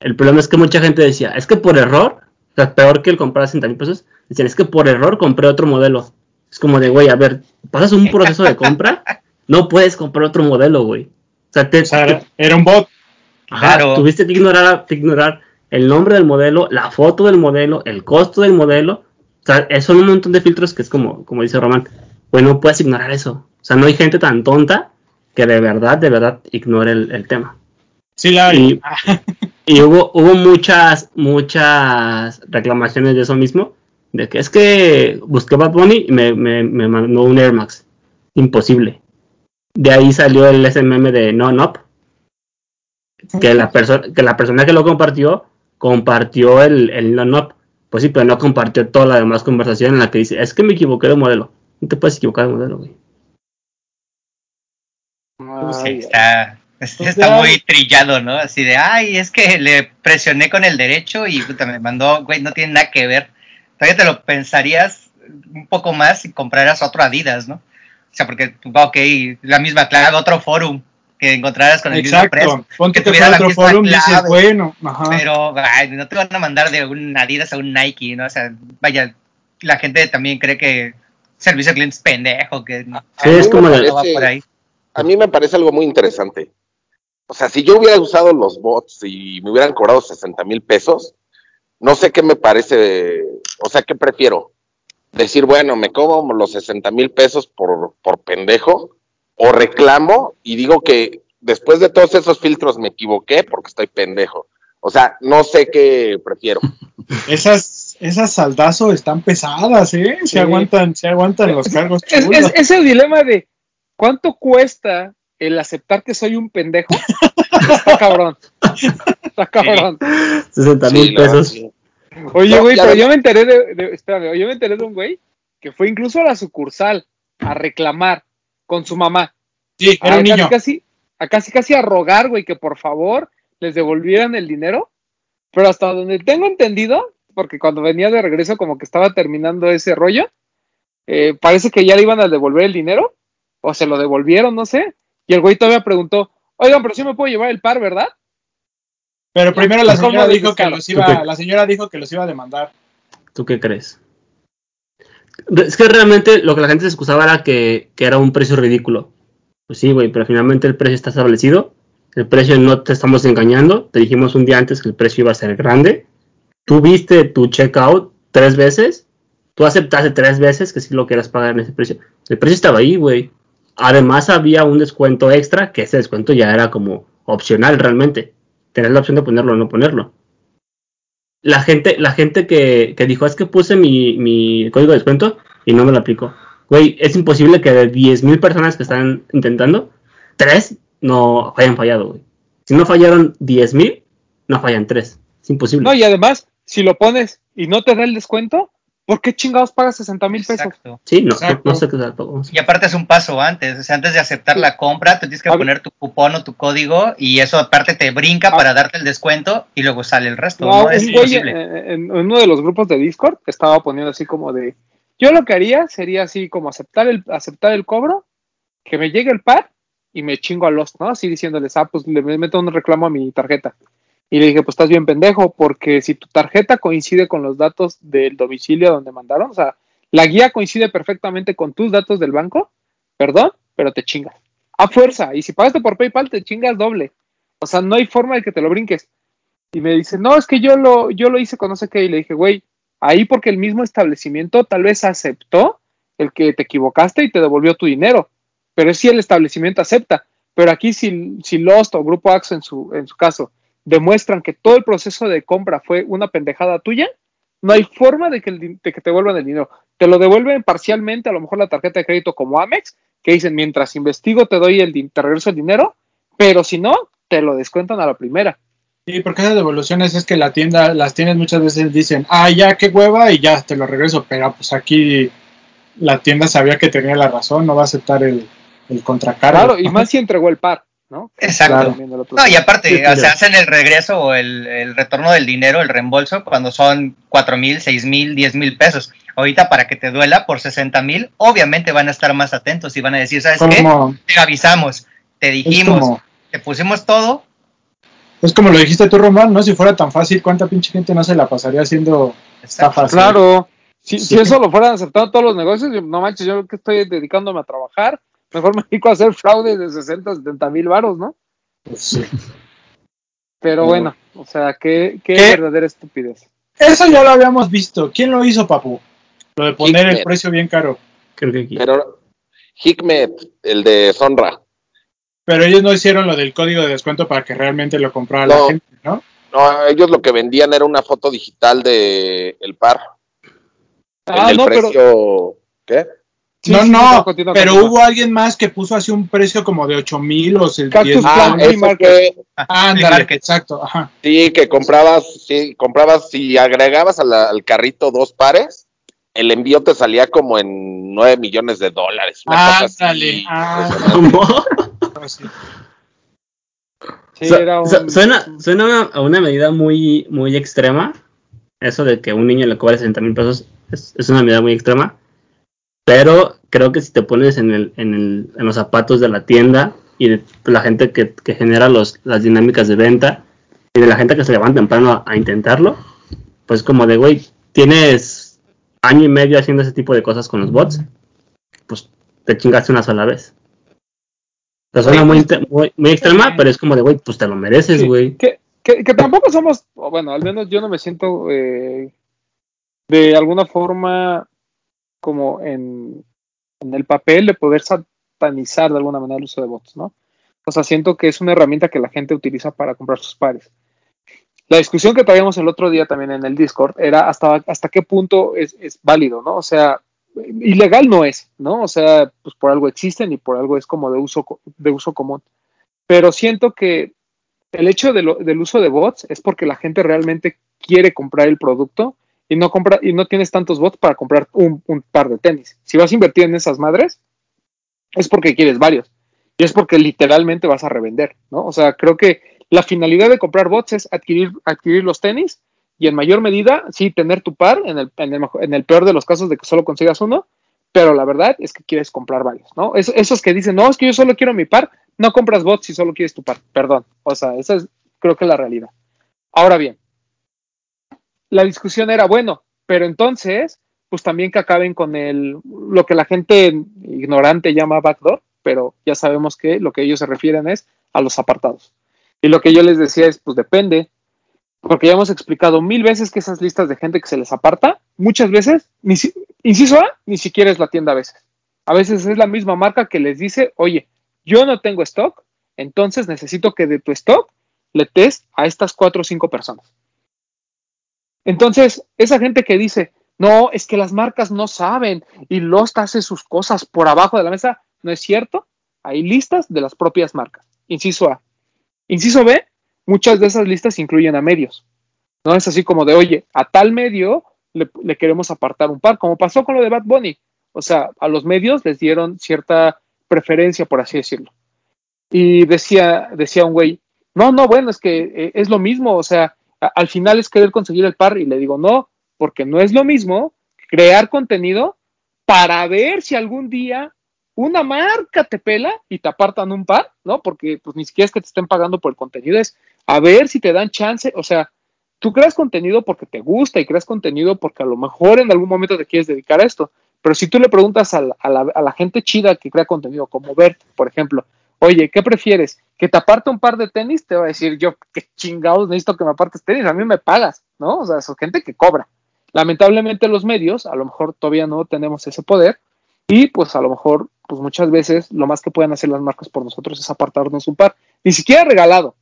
El problema es que mucha gente decía, es que por error, o sea, peor que el comprar 60 mil pesos, decían, es que por error compré otro modelo. Es como de, güey, a ver, pasas un proceso de compra, *laughs* no puedes comprar otro modelo, güey. O sea, te, O sea, era, era un bot. Ajá, Claro. tuviste que ignorar, que ignorar el nombre del modelo, la foto del modelo, el costo del modelo. O sea, es- son un montón de filtros que es como, como dice Román, pues no puedes ignorar eso. O sea, no hay gente tan tonta que de verdad, de verdad ignore el, el tema. Sí, la hay. Y, *laughs* y hubo, hubo muchas, muchas reclamaciones de eso mismo, de que es que busqué Bad Bunny y me, me, me mandó un Air Max. Imposible. De ahí salió el SMM de No Nop, que la, perso- que la persona que lo compartió, compartió el, el No Nop. Pues sí, pero no compartió toda la demás conversación en la que dice, es que me equivoqué de modelo. No te puedes equivocar de modelo, güey. Sí, Ay, está, está, Pues está muy trillado, ¿no? Así de, ay, es que le presioné con el derecho y puta, me mandó, güey, no tiene nada que ver. Todavía te lo pensarías un poco más si compraras otro Adidas, ¿no? O sea, porque, ok, la misma clave, otro forum que encontraras con el mismo precio. Exacto. Ponte que tuviera la otro misma forum y dices, clave. bueno, ajá. Pero ay, no te van a mandar de un Adidas a un Nike, ¿no? O sea, vaya, la gente también cree que servicio al cliente es pendejo, que no, Sí, es como no va parece- por ahí. a mí me parece algo muy interesante. O sea, si yo hubiera usado los bots y me hubieran cobrado 60 mil pesos, no sé qué me parece, o sea, ¿qué prefiero? Decir, bueno, me cobro los 60 mil pesos por, por pendejo, o reclamo y digo que después de todos esos filtros me equivoqué porque estoy pendejo. O sea, no sé qué prefiero. *laughs* Esas, esas saldazo están pesadas, ¿eh? Se Sí. aguantan, se aguantan los cargos Es, ese dilema de cuánto cuesta el aceptar que soy un pendejo. *laughs* Está cabrón. Está cabrón. 60 mil Sí, pesos. sí. Oye, güey, pero yo me enteré de, de- espérame, yo me enteré de un güey que fue incluso a la sucursal a reclamar con su mamá. Sí, era a un casi, niño. casi, a casi casi a rogar, güey, que por favor les devolvieran el dinero. Pero hasta donde tengo entendido, porque cuando venía de regreso como que estaba terminando ese rollo, eh, parece que ya le iban a devolver el dinero, o se lo devolvieron, no sé. Y el güey todavía preguntó, oigan, pero sí me puedo llevar el par, ¿verdad? Pero primero la ¿Cómo señora dijo que los iba, la señora dijo que los iba a demandar. ¿Tú qué crees? Es que realmente lo que la gente se excusaba era que, que era un precio ridículo. Pues sí, güey, pero finalmente el precio está establecido. El precio no te estamos engañando. Te dijimos un día antes que el precio iba a ser grande. Tú viste tu checkout tres veces. Tú aceptaste tres veces que sí lo quieras pagar en ese precio. El precio estaba ahí, güey. además había un descuento extra, que ese descuento ya era como opcional realmente. Tener la opción de ponerlo o no ponerlo. La gente, la gente que, que dijo, es que puse mi, mi código de descuento y no me lo aplicó. Güey, es imposible que de 10.000 personas que están intentando, 3 no hayan fallado, güey. Si no fallaron 10.000, no fallan 3. Es imposible. No, y además, si lo pones y no te da el descuento, ¿por qué chingados pagas 60 mil pesos? Exacto. sí, no, Exacto. no, no sé qué. Y aparte es un paso antes, o sea, antes de aceptar la compra, tú tienes que A poner tu cupón o tu código y eso aparte te brinca A- para darte el descuento y luego sale el resto, No, ¿no? Es güey en, imposible. en- en uno de los grupos de Discord estaba poniendo así como de, yo lo que haría sería así como aceptar el, aceptar el cobro, que me llegue el par y me chingo a los, ¿no? Así diciéndoles, ah, pues le meto un reclamo a mi tarjeta. Y le dije, pues estás bien pendejo, porque si tu tarjeta coincide con los datos del domicilio donde mandaron, o sea, la guía coincide perfectamente con tus datos del banco, perdón, pero te chingas. A fuerza. Y si pagaste por PayPal, te chingas doble. O sea, no hay forma de que te lo brinques. Y me dice, no, es que yo lo, yo lo hice con no sé qué. Y le dije, güey, ahí porque el mismo establecimiento tal vez aceptó el que te equivocaste y te devolvió tu dinero. Pero si el establecimiento acepta. Pero aquí si, si Lost o Grupo Axo en su, en su caso demuestran que todo el proceso de compra fue una pendejada tuya, no hay forma de que, el de que te devuelvan el dinero. Te lo devuelven parcialmente, a lo mejor la tarjeta de crédito como Amex, que dicen, mientras investigo te doy el, te regreso el dinero, pero si no, te lo descuentan a la primera. Sí, porque esas devoluciones es que la tienda, las tiendas muchas veces dicen, ah, ya, qué hueva, y ya te lo regreso, pero pues aquí la tienda sabía que tenía la razón, no va a aceptar el, el contracargo. Claro, y más si entregó el par, ¿no? Exacto. Claro. No, y aparte, Sí, o sea, claro. hacen el regreso o el, el retorno del dinero, el reembolso, cuando son cuatro mil, seis mil, diez mil pesos. Ahorita, para que te duela por 60 mil, obviamente van a estar más atentos y van a decir, ¿sabes qué? Te avisamos, te dijimos, como, te pusimos todo. es como lo dijiste tú, Román, ¿no? Si fuera tan fácil, ¿cuánta pinche gente no se la pasaría haciendo estafas? Claro, si, Sí. si eso lo fueran aceptando todos los negocios, yo- no manches, yo que estoy dedicándome a trabajar, mejor me dedico a hacer fraude de 60, 70 mil varos, ¿no? Pues sí. Pero bueno, o sea, qué, qué, ¿Qué? verdadera estupidez. Eso ya lo habíamos visto. ¿Quién lo hizo, papu? Lo de poner el precio bien caro. Creo que aquí. Pero Hikmet, el de Sonra. Pero ellos no hicieron lo del código de descuento para que realmente lo comprara la gente, ¿no? No, ellos lo que vendían era una foto digital de el par. Ah, el no, pero- precio. ¿Qué? Sí, no, sí, no, pero hubo alguien más que puso así un precio como de 8 mil o se- Cactus 10 Plan Ah, fue, Ándale, Market. exacto, ajá. sí, que comprabas, sí, comprabas, si agregabas al carrito dos pares, el envío te salía como en 9 millones de dólares. Ándale, ándale. ¿Cómo? Sí. Era un- su- Suena, suena una- a una medida muy, muy extrema. Eso de que un niño le cobre 60 mil pesos es, es una medida muy extrema. Pero creo que si te pones en, el, en, el, en los zapatos de la tienda y de la gente que, que genera los, las dinámicas de venta y de la gente que se levanta temprano a, a intentarlo, pues como de, güey, tienes año y medio haciendo ese tipo de cosas con los bots, pues te chingaste una sola vez. Sea, suena muy, muy, muy extrema, pero es como de, güey, pues te lo mereces, Sí, güey. que, que, que tampoco somos, bueno, al menos yo no me siento eh, de alguna forma como en, en el papel de poder satanizar de alguna manera el uso de bots, ¿no? O sea, siento que es una herramienta que la gente utiliza para comprar sus pares. La discusión que traíamos el otro día también en el Discord era hasta, hasta qué punto es, es válido, ¿no? O sea, ilegal no es, ¿no? O sea, pues por algo existen y por algo es como de uso, de uso común. Pero siento que el hecho de lo- del uso de bots es porque la gente realmente quiere comprar el producto y no compra y no tienes tantos bots para comprar un, par de tenis. Si vas a invertir en esas madres, es porque quieres varios. Y es porque literalmente vas a revender, ¿no? O sea, creo que la finalidad de comprar bots es adquirir, adquirir los tenis y en mayor medida, sí, tener tu par, en el, en el, peor de los casos de que solo consigas uno, pero la verdad es que quieres comprar varios, ¿no? Es- esos que dicen, no, es que yo solo quiero mi par, no compras bots si solo quieres tu par, perdón. O sea, esa es creo que la realidad. Ahora bien, la discusión era, bueno, pero entonces, pues también que acaben con el, lo que la gente ignorante llama backdoor, pero ya sabemos que lo que ellos se refieren es a los apartados. Y lo que yo les decía es, pues depende, porque ya hemos explicado mil veces que esas listas de gente que se les aparta, muchas veces, ni si- inciso A, ni siquiera es la tienda a veces. A veces es la misma marca que les dice, oye, yo no tengo stock, entonces necesito que de tu stock le des a estas cuatro o cinco personas. Entonces, esa gente que dice, no, es que las marcas no saben y Lost hace sus cosas por abajo de la mesa, no es cierto. Hay listas de las propias marcas. Inciso A. Inciso B, muchas de esas listas incluyen a medios. No es así como de, oye, a tal medio le, queremos apartar un par, como pasó con lo de Bad Bunny. O sea, a los medios les dieron cierta preferencia, por así decirlo. Y decía, decía un güey, no, no, bueno, es que eh, es lo mismo, o sea, al final es querer conseguir el par y le digo, no, porque no es lo mismo crear contenido para ver si algún día una marca te pela y te apartan un par, ¿no? Porque pues ni siquiera es que te estén pagando por el contenido, es a ver si te dan chance, o sea, tú creas contenido porque te gusta y creas contenido porque a lo mejor en algún momento te quieres dedicar a esto, pero si tú le preguntas a la, a la- gente chida que crea contenido, como Bert, por ejemplo, oye, ¿qué prefieres? ¿Que te aparte un par de tenis? Te va a decir yo, qué chingados necesito que me apartes tenis, a mí me pagas, ¿no? O sea, son gente que cobra. Lamentablemente los medios, a lo mejor todavía no tenemos ese poder y pues a lo mejor, pues muchas veces lo más que pueden hacer las marcas por nosotros es apartarnos un par, ni siquiera regalado,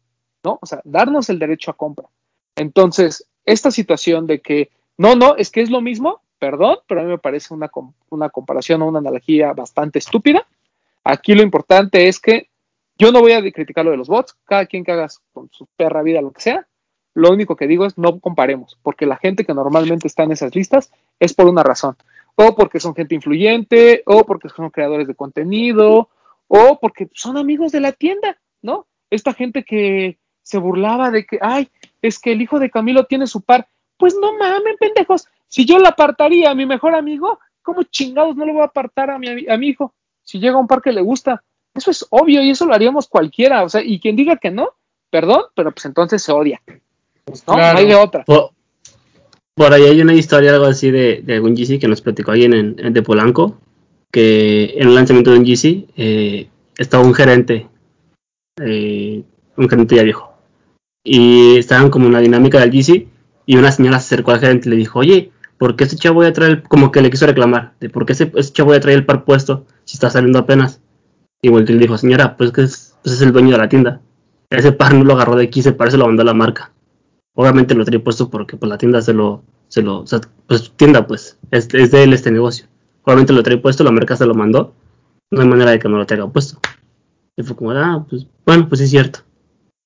¿no? O sea, darnos el derecho a compra. Entonces, esta situación de que, no, no, es que es lo mismo, perdón, pero a mí me parece una, una comparación o una analogía bastante estúpida. Aquí lo importante es que yo no voy a criticar lo de los bots, cada quien que haga con su perra vida lo que sea. Lo único que digo es no comparemos, porque la gente que normalmente está en esas listas es por una razón. O porque son gente influyente, o porque son creadores de contenido, o porque son amigos de la tienda, ¿no? Esta gente que se burlaba de que, ay, es que el hijo de Camilo tiene su par. Pues no mamen, pendejos. Si yo le apartaría a mi mejor amigo, ¿cómo chingados no le voy a apartar a mi, a mi hijo? Si llega a un par que le gusta. Eso es obvio y eso lo haríamos cualquiera. O sea, y quien diga que no, perdón, pero pues entonces se odia. Pues ¿no? claro. No hay de otra. Por, por ahí hay una historia, algo así, de, de algún GC que nos platicó alguien en, en- de Polanco, que en el lanzamiento de un GC eh, estaba un gerente, eh, un gerente ya viejo, y estaban como en la dinámica del GC, y una señora se acercó al gerente y le dijo, oye, ¿por qué ese chavo voy a traer, el-" como que le quiso reclamar, de por qué ese, ese chavo voy a traer el par puesto si está saliendo apenas? Y y le dijo, señora, pues que es, pues es el dueño de la tienda. Ese par no lo agarró de aquí, ese par se lo mandó a la marca obviamente lo trae puesto porque pues la tienda se lo, se lo, o sea, pues tienda pues, es, es de él este negocio. Obviamente lo trae puesto, la marca se lo mandó, no hay manera de que no lo traiga puesto. Y fue como, ah, pues, bueno, pues sí es cierto.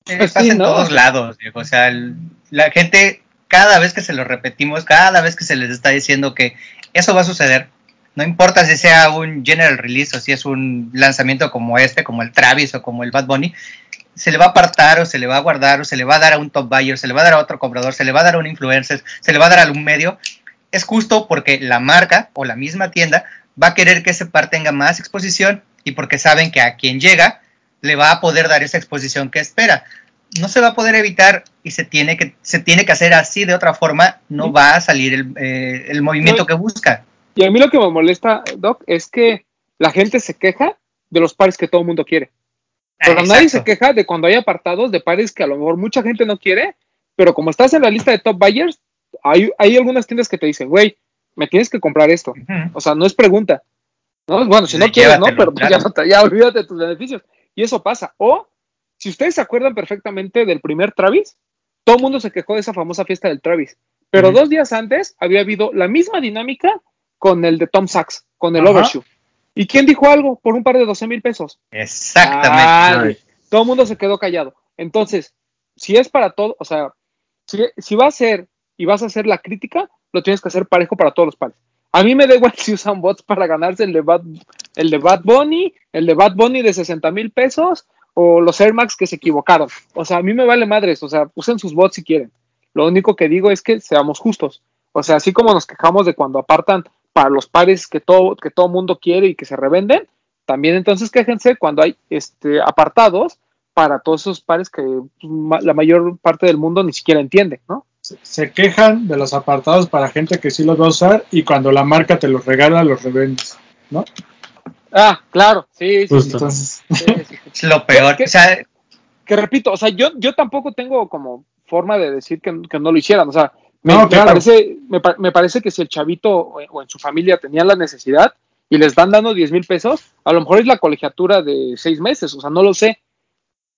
Eh, Pues pasa sí, en ¿no? todos lados, viejo. O sea, el- la gente, cada vez que se lo repetimos, cada vez que se les está diciendo que eso va a suceder, no importa si sea un general release o si es un lanzamiento como este, como el Travis o como el Bad Bunny, se le va a apartar o se le va a guardar o se le va a dar a un top buyer, se le va a dar a otro comprador, se le va a dar a un influencer, se le va a dar a algún medio. Es justo porque la marca o la misma tienda va a querer que ese par tenga más exposición y porque saben que a quien llega le va a poder dar esa exposición que espera. No se va a poder evitar y se tiene que, se tiene que hacer así, de otra forma no va a salir el, eh, el movimiento No, que busca. Y a mí lo que me molesta, Doc, es que la gente se queja de los pares que todo el mundo quiere. Pero nadie se queja de cuando hay apartados de pares que a lo mejor mucha gente no quiere, pero como estás en la lista de top buyers, hay, hay algunas tiendas que te dicen, güey, me tienes que comprar esto. O sea, no es pregunta. ¿no? Bueno, si no Sí, quieres, ¿no? Pero pues, claro. ya, no te- ya olvídate de tus beneficios. Y eso pasa. O, si ustedes se acuerdan perfectamente del primer Travis, todo el mundo se quejó de esa famosa fiesta del Travis. Pero dos días antes había habido la misma dinámica con el de Tom Sachs, con el Ajá. Overshoe. ¿Y quién dijo algo por un par de 12 mil pesos? Exactamente. Todo el mundo se quedó callado. Entonces, si es para todo, o sea, si, si va a ser y vas a hacer la crítica, lo tienes que hacer parejo para todos los pares. A mí me da igual *laughs* si usan bots para ganarse el de Bad, el de Bad Bunny, el de Bad Bunny de 60 mil pesos o los Air Max que se equivocaron. O sea, a mí me vale madres, o sea, usen sus bots si quieren. Lo único que digo es que seamos justos. O sea, así como nos quejamos de cuando apartan para los pares que todo, que todo mundo quiere y que se revenden, también entonces quéjense cuando hay este, apartados para todos esos pares que ma- la mayor parte del mundo ni siquiera entiende, ¿no? Se, se quejan de los apartados para gente que sí los va a usar y cuando la marca te los regala, los revendes. ¿no? Ah, claro, sí, sí, sí. Entonces, sí, sí. Es lo peor. ¿Qué? O sea, Que repito, o sea, yo, yo tampoco tengo como forma de decir que, que no lo hicieran, o sea, me, No, me claro. parece, me, me parece que si el chavito o, o en su familia tenían la necesidad y les están dando 10 mil pesos, a lo mejor es la colegiatura de seis meses, o sea, no lo sé.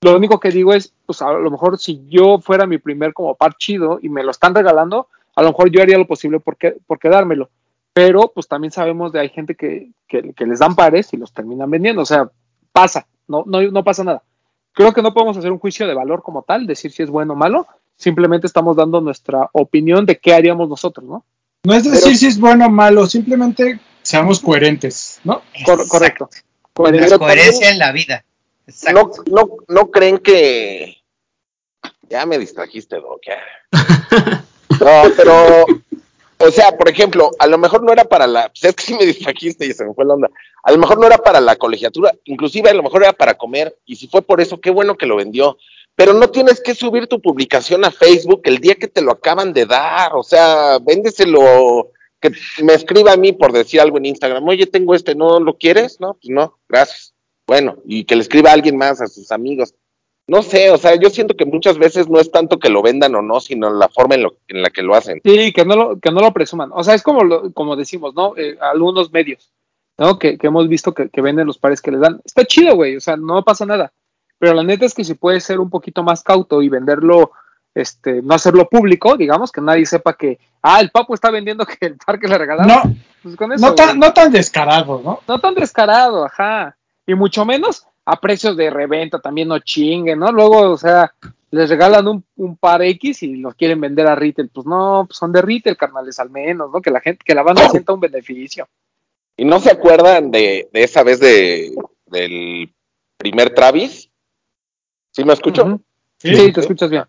Lo único que digo es, pues a lo mejor si yo fuera mi primer como par chido y me lo están regalando, a lo mejor yo haría lo posible por, que- por quedármelo. Pero pues también sabemos de hay gente que, que, que les dan pares y los terminan vendiendo. O sea, pasa, no, no, no pasa nada. Creo que no podemos hacer un juicio de valor como tal, decir si es bueno o malo. Simplemente estamos dando nuestra opinión de qué haríamos nosotros, ¿no? No es decir si es bueno o malo, simplemente seamos coherentes, ¿no? Cor- correcto. La Coherencia. En la vida. ¿No, Exacto. no, ¿No creen que... Ya me distrajiste, Doc. ya. *laughs* No, pero... O sea, por ejemplo, a lo mejor no era para la... Pues es que sí me distrajiste y se me fue la onda. A lo mejor no era para la colegiatura, inclusive a lo mejor era para comer. Y si fue por eso, qué bueno que lo vendió. Pero no tienes que subir tu publicación a Facebook el día que te lo acaban de dar. O sea, véndeselo... Que me escriba a mí por decir algo en Instagram. Oye, tengo este, ¿no lo quieres? No, pues no, gracias. Bueno, y que le escriba a alguien más, a sus amigos. No sé, o sea, yo siento que muchas veces no es tanto que lo vendan o no, sino la forma en, lo, en la que lo hacen. Sí, que no lo, que no lo presuman. O sea, es como, lo- como decimos, ¿no? Eh, algunos medios, ¿no? Que, que hemos visto que, que venden los pares que les dan. Está chido, güey, o sea, no pasa nada. Pero la neta es que si puedes ser un poquito más cauto y venderlo, este, no hacerlo público, digamos, que nadie sepa que, ah, el papo está vendiendo *laughs* que el par que le regalaron. No, pues con eso, no, tan, güey. no tan descarado, ¿no? no tan descarado, ajá. Y mucho menos a precios de reventa, también no chinguen, ¿no? Luego, o sea, les regalan un, un par X y los quieren vender a retail. Pues no, pues son de retail, carnales, al menos, ¿no? Que la gente, que la banda sienta un beneficio. ¿Y no se acuerdan de, de esa vez de, del primer Travis? ¿Sí me escucho? Sí, te escuchas bien.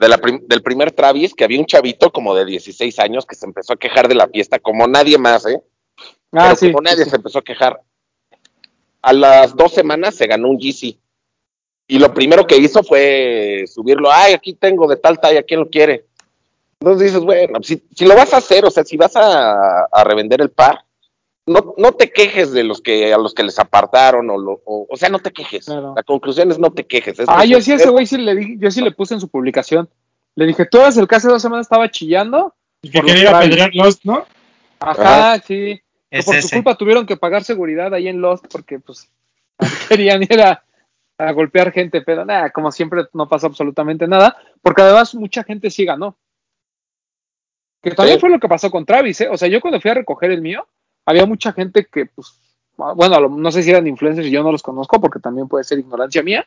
de la prim- del primer Travis, que había un chavito como de 16 años que se empezó a quejar de la fiesta, como nadie más, ¿eh? Ah, Pero sí. como nadie sí, se empezó a quejar. A las dos semanas se ganó un GC. Y lo primero que hizo fue subirlo. Ay, aquí tengo de tal talla, ¿quién lo quiere? Entonces dices, bueno, si, si lo vas a hacer, o sea, si vas a, a revender el par, no, no te quejes de los que a los que les apartaron, o, lo- o, o sea, no te quejes. Claro. La conclusión es no te quejes. es Ah, yo sí a ese es- güey sí le dije, yo sí le puse en su publicación. Le dije, tú eres el que hace dos semanas estaba chillando. El que quería Travis. apedrear Lost, ¿no? Ajá, sí. Que Es por ese. su culpa tuvieron que pagar seguridad ahí en Lost porque pues *laughs* querían ir a, a golpear gente, pero nada, como siempre no pasa absolutamente nada, porque además mucha gente sí ganó. Que también Sí. fue lo que pasó con Travis, ¿eh? O sea, yo cuando fui a recoger el mío, había mucha gente que, pues, bueno, a lo- no sé si eran influencers y yo no los conozco porque también puede ser ignorancia mía,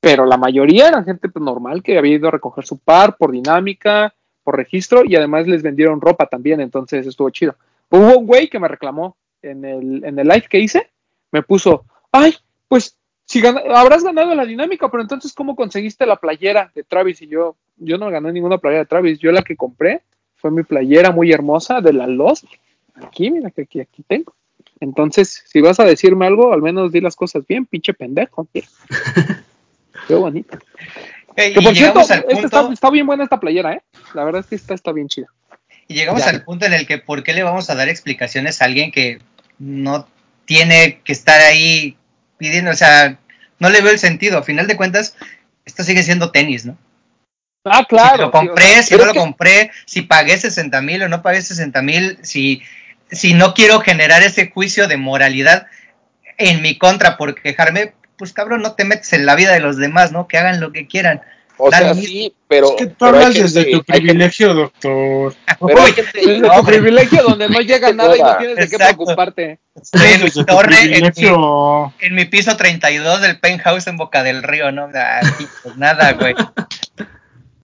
pero la mayoría eran gente pues, normal que había ido a recoger su par por dinámica, por registro y además les vendieron ropa también, entonces estuvo chido. Hubo un güey que me reclamó en el, en el live que hice, me puso, ay, pues si habrás ganado la dinámica, pero entonces ¿cómo conseguiste la playera de Travis? Y yo, yo no gané ninguna playera de Travis, yo la que compré fue mi playera muy hermosa de la Lost. Aquí, mira que aquí, aquí tengo. Entonces, si vas a decirme algo, al menos di las cosas bien, pinche pendejo. mira. *laughs* Qué bonito. Eh, Que y por cierto, llegamos al punto, está, está bien buena esta playera, ¿eh? La verdad es que esta está bien chida. y llegamos Ya. al punto en el que ¿por qué le vamos a dar explicaciones a alguien que no tiene que estar ahí pidiendo? O sea, no le veo el sentido. A final de cuentas, esto sigue siendo tenis, ¿no? Ah, claro. si lo sí, o compré, sea, si no lo que- compré, si pagué 60 mil o no pagué 60 mil, si, si no quiero generar ese juicio de moralidad en mi contra por quejarme, pues cabrón, no te metes en la vida de los demás, ¿no? Que hagan lo que quieran. O sea, sí, pero. Es que tú hablas desde tu privilegio, doctor. *laughs* pero hay gente- Desde No, tu privilegio donde no llega nada y no tienes de qué Exacto. preocuparte. estoy en mi torre, en mi, en mi piso 32 del penthouse en Boca del Río, ¿no? Pues nada, güey.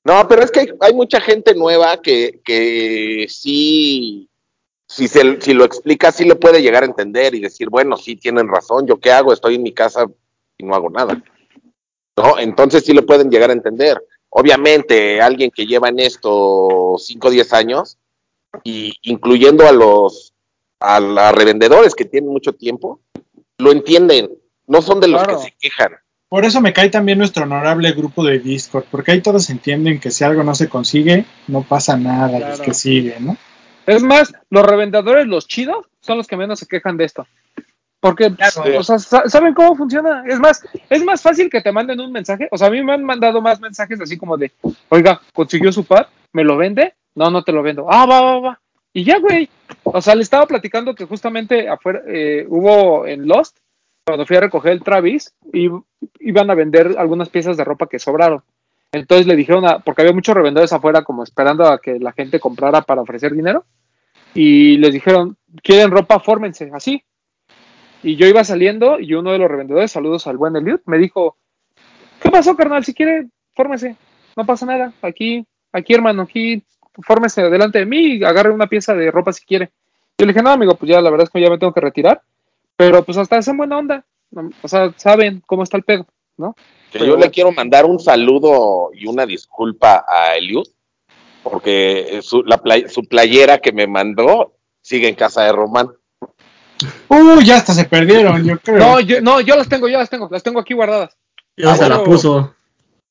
No, pero es que hay, hay mucha gente nueva que, que sí, si, se, si lo explica, sí le puede llegar a entender y decir, bueno, sí tienen razón, ¿yo qué hago? Estoy en mi casa y no hago nada. ¿No? Entonces sí lo pueden llegar a entender. Obviamente, alguien que lleva en esto 5 o 10 años, y incluyendo a los a los revendedores que tienen mucho tiempo, lo entienden. No son de los Claro. que se quejan. Por eso me cae también nuestro honorable grupo de Discord, porque ahí todos entienden que si algo no se consigue, no pasa nada, y es Claro. que sigue, ¿no? Es más, los revendedores, los chidos, son los que menos se quejan de esto. Porque, Claro. o sea, sa- ¿saben cómo funciona? Es más, es más fácil que te manden un mensaje. O sea, a mí me han mandado más mensajes así como de, oiga, consiguió su par, ¿me lo vende? No, no te lo vendo. Ah, va, va, va. Y ya, güey. O sea, le estaba platicando que justamente afuera eh, hubo en Lost, cuando fui a recoger el Travis, y iban a vender algunas piezas de ropa que sobraron. Entonces le dijeron, a- porque había muchos revendedores afuera como esperando a que la gente comprara para ofrecer dinero, y les dijeron, ¿quieren ropa? Fórmense, así. Y yo iba saliendo y uno de los revendedores, saludos al buen Eliud, me dijo, ¿qué pasó, carnal? Si quiere, fórmese, no pasa nada. Aquí, aquí, hermano, aquí, fórmese delante de mí y agarre una pieza de ropa si quiere. Yo le dije, no, amigo, pues ya la verdad es que ya me tengo que retirar, pero pues hasta esa buena onda. O sea, saben cómo está el pedo, ¿no? Que Pero yo bueno. le quiero mandar un saludo y una disculpa a Eliud, porque su, la play- su playera que me mandó sigue en casa de Román. Uh, ya hasta se perdieron, yo *laughs* creo. No, yo, no, yo las tengo, yo las tengo, las tengo aquí guardadas. Ya Ah, se la puso.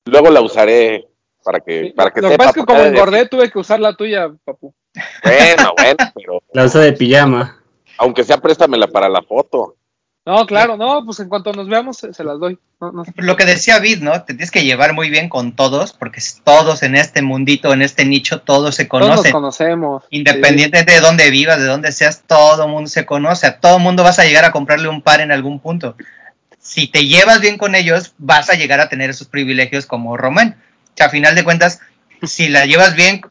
Luego la usaré para que, Sí, para que Lo que pasa es que como ha de engordé, tuve que usar la tuya, papu. Bueno, bueno, pero La usa de pijama. aunque sea préstamela para la foto. No, claro, no, pues en cuanto nos veamos se, se las doy. No, no. Lo que decía Vid, ¿no? Te tienes que llevar muy bien con todos, porque todos en este mundito, en este nicho, todos se Todos nos conocen. conocemos. Independientemente de dónde vivas, de dónde seas, todo el mundo se conoce. A todo mundo vas a llegar a comprarle un par en algún punto. Si te llevas bien con ellos, vas a llegar a tener esos privilegios como Román. Que a final de cuentas, si la llevas bien,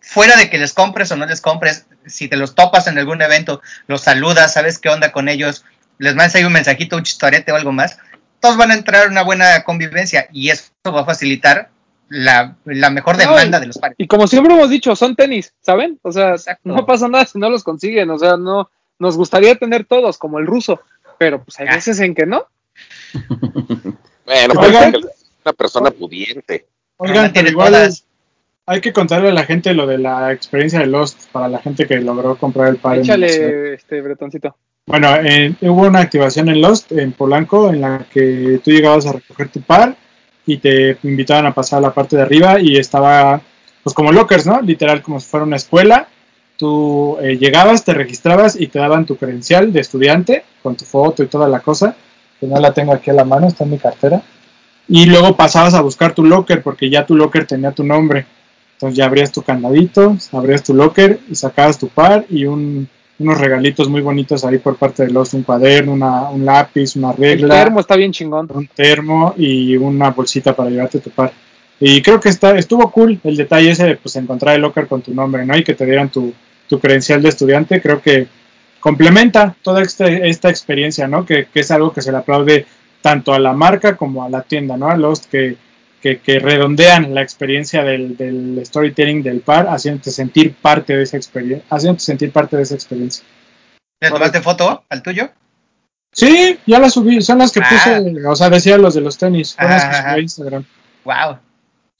fuera de que les compres o no les compres, si te los topas en algún evento, los saludas, sabes qué onda con ellos, les mandas ahí un mensajito, un chistorete o algo más, todos van a entrar en una buena convivencia y eso va a facilitar la, la mejor No, demanda y- de los pares. Y como siempre hemos dicho, son tenis, ¿saben? O sea, Exacto. no pasa nada si no los consiguen. O sea, no nos gustaría tener todos, como el ruso, pero pues hay Ah. veces en que no. *laughs* Bueno, Oigan. pero es una persona pudiente. Oigan, pero igual todas. hay que contarle a la gente lo de la experiencia de Lost para la gente que logró comprar el par. en. Échale, este bretoncito. Bueno, en- hubo una activación en Lost, en Polanco, en la que tú llegabas a recoger tu par y te invitaban a pasar a la parte de arriba y estaba, pues como lockers, ¿no? Literal, como si fuera una escuela. Tú eh, llegabas, te registrabas y te daban tu credencial de estudiante con tu foto y toda la cosa, que no la tengo aquí a la mano, está en mi cartera. Y luego pasabas a buscar tu locker porque ya tu locker tenía tu nombre. Entonces ya abrías tu candadito, abrías tu locker y sacabas tu par y un, unos regalitos muy bonitos ahí por parte de los, un cuaderno, una, un lápiz, una El regla, termo está bien chingón. un termo y una bolsita para llevarte tu par. Y creo que está, estuvo cool el detalle ese de pues encontrar el locker con tu nombre, ¿no? Y que te dieran tu, tu credencial de estudiante, creo que complementa toda esta, esta experiencia, ¿no? Que, que es algo que se le aplaude tanto a la marca como a la tienda, ¿no? A los que, que, que redondean la experiencia del, del storytelling del par, haciéndote sentir parte de esa experiencia, haciéndote sentir parte de esa experiencia. ¿Le tomaste foto al tuyo? Sí, ya las subí, son las que Ah. puse, o sea, decía los de los tenis, fueron las que subí a. Instagram. Wow.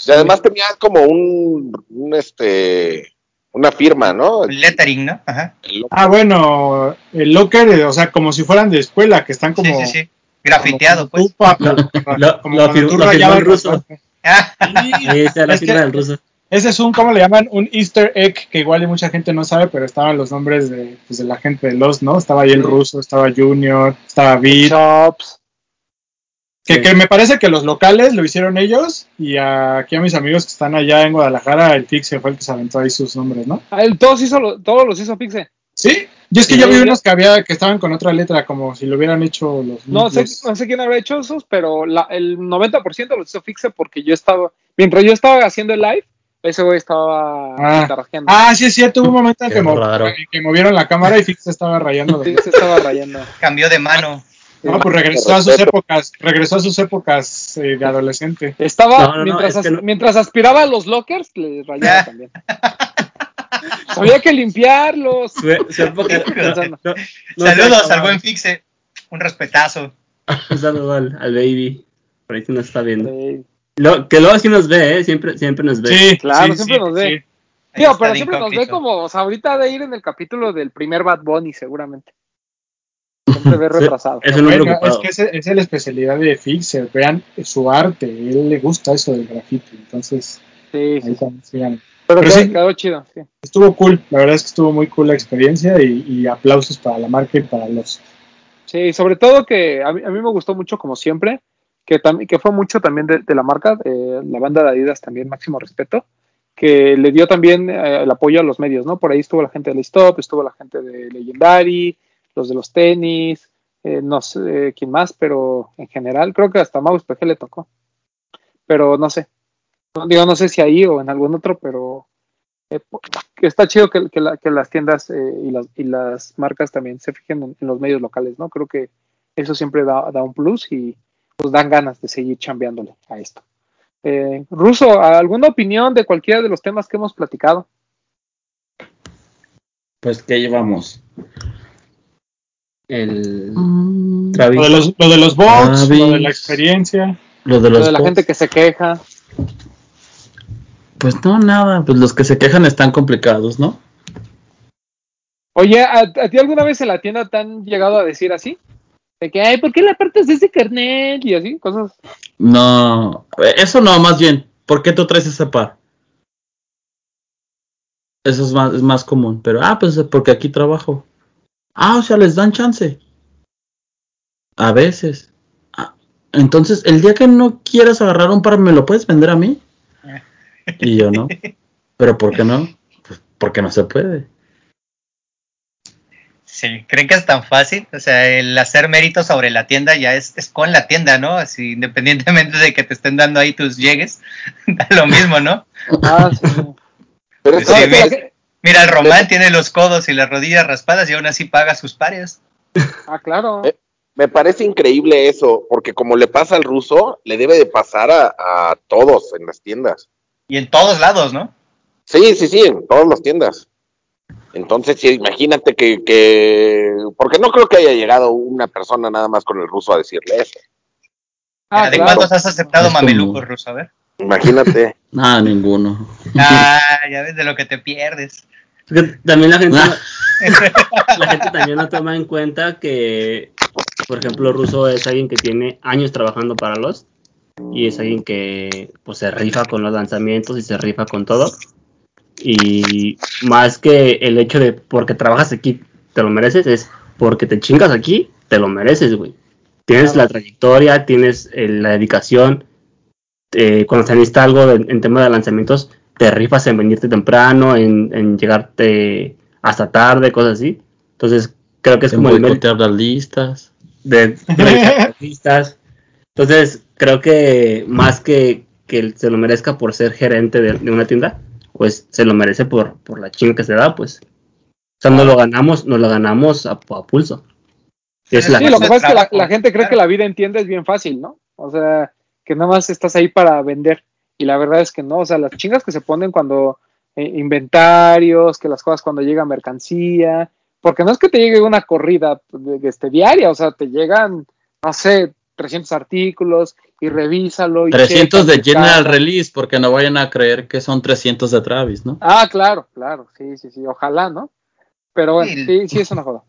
Y además tenía como un, un, este una firma, ¿no? Lettering, ¿no? Ajá. El. Ah, bueno, el locker, o sea, como si fueran de escuela, que están como. sí, sí, sí. Grafiteado, como pues. tupa, Lo- *laughs* como lo- como lo cuando fir- tú lo firmó rayabas el ruso. Ah, *laughs* la firma del ruso. ese es un, ¿cómo le llaman? Un Easter egg que igual y mucha gente no sabe, pero estaban los nombres de, pues, de la gente de los, ¿no? Estaba ahí el ruso, estaba Junior, estaba Beat. Shops. Que, Sí. que me parece que los locales lo hicieron ellos y aquí a mis amigos que están allá en Guadalajara, el Fixe fue el que se aventó ahí sus nombres, ¿no? Ah, él todos, hizo lo- todos los hizo Pixe. Sí, yo es que Sí, yo vi unos que había que estaban con otra letra, como si lo hubieran hecho los No sé, no sé quién habrá hecho esos, pero la- el 90% los hizo Fixe porque yo estaba, mientras yo estaba haciendo el live, ese güey estaba Ah. Ah, sí es cierto, hubo un momento en que, que movieron la cámara y Fix estaba rayando. Se estaba rayando. *laughs* cambió de mano. No, pues regresó a sus épocas, regresó a sus épocas eh, de adolescente. Estaba, No, no, no, mientras, es que as- no. mientras aspiraba a los lockers, le rayaba Ah. también. *laughs* Había que limpiarlos. Su, su época. Pensando. no- no Saludos al buen Fixe. Un respetazo. Un saludo al, al baby. Por ahí sí nos está viendo. Sí. Lo, que luego sí nos ve, ¿eh? Siempre, siempre nos ve. Sí, Claro, sí, siempre sí, nos ve. Tío, pero siempre nos ve como, o sea, ahorita de ir en el capítulo del primer Bad Bunny, seguramente. Siempre ve *laughs* retrasado. Es Bueno, es que es la especialidad de Fixer, vean su arte, a él le gusta eso del graffiti, entonces Sí, ahí sí. están, sigan. Pero, Pero quedó, sí. quedó chido, sí. Estuvo cool, la verdad es que estuvo muy cool la experiencia y, y aplausos para la marca y para los... Sí, sobre todo que a mí, a mí me gustó mucho, como siempre, que, que fue mucho también de, de la marca, eh, la banda de Adidas también, máximo respeto, que le dio también eh, el apoyo a los medios, ¿no? Por ahí estuvo la gente de Stop, estuvo la gente de Legendary, los de los tenis, eh, no sé quién más, pero en general, creo que hasta Maus PG le tocó. Pero no sé. No, digo, no sé si ahí o en algún otro, pero eh, está chido que, que, la- que las tiendas eh, y, las, y las marcas también se fijen en, en los medios locales, ¿no? Creo que eso siempre da, da un plus y pues dan ganas de seguir chambeándole a esto. Eh, Ruso, ¿alguna opinión de cualquiera de los temas que hemos platicado? Pues que llevamos. El Mm, Travis. Lo de los, lo de los bots, Travis. lo de la experiencia. Lo de Lo los de la bots, gente que se queja. Pues no, nada. Pues los que se quejan están complicados, ¿no? Oye, ¿a, a ti alguna vez en la tienda te han llegado a decir así? De que, ay, ¿por qué le apartas ese carnet? Y así, cosas. No, eh, eso no, más bien. ¿Por qué tú traes ese par? Eso es más, es más común. Pero, ah, pues porque aquí trabajo. Ah, o sea, les dan chance. A veces. Ah, entonces, el día que no quieras agarrar un par, ¿me lo puedes vender a mí? Y yo no. ¿Pero por qué no? Pues porque no se puede. Sí, ¿creen que es tan fácil? O sea, el hacer mérito sobre la tienda ya es, es con la tienda, ¿no? Así, independientemente de que te estén dando ahí tus llegues, *laughs* da lo mismo, ¿no? Ah, sí. Pero Sí, que- que- Mira, el Román tiene los codos y las rodillas raspadas y aún así paga sus pares. ah, claro. Eh, me parece increíble eso, porque como le pasa al ruso, le debe de pasar a, a todos en las tiendas. Y en todos lados, ¿no? Sí, sí, sí, en todas las tiendas. Entonces, sí, imagínate que, que, porque no creo que haya llegado una persona nada más con el ruso a decirle eso. Ah, ¿De claro. cuántos has aceptado como- mamelucos, Ruso? A ver. Imagínate. *laughs* Nada, ninguno. Ah, ya ves de lo que te pierdes. También la gente, Ah. *laughs* la gente también no toma en cuenta que, por ejemplo, Russo es alguien que tiene años trabajando para los y es alguien que pues se rifa con los lanzamientos y se rifa con todo. Y más que el hecho de porque trabajas aquí te lo mereces, es porque te chingas aquí, te lo mereces, güey. Tienes Claro. la trayectoria, tienes eh, la dedicación. eh, cuando se necesita algo de- en tema de lanzamientos, te rifas en venirte temprano, en, en llegarte hasta tarde, cosas así. Entonces, creo que es como el boicotear las listas. de, de *laughs* artistas. Entonces, creo que más que que él se lo merezca por ser gerente de, de una tienda, pues se lo merece por, por la chinga que se da, pues. O sea, no lo ganamos, no lo ganamos a, a pulso. Sí, lo que pasa es que la, la gente cree que la vida en tienda es bien fácil, ¿no? O sea, que nada más estás ahí para vender. Y la verdad es que no, o sea, las chingas que se ponen cuando eh, inventarios, que las cosas cuando llega mercancía, porque no es que te llegue una corrida este diaria, o sea, te llegan, no sé, 300 artículos y revísalo. Y 300 de General Release, porque no vayan a creer que son 300 de Travis, ¿no? Ah, claro, claro, sí, sí, sí, ojalá, ¿no? Pero bueno, Sí. sí, sí es una joda.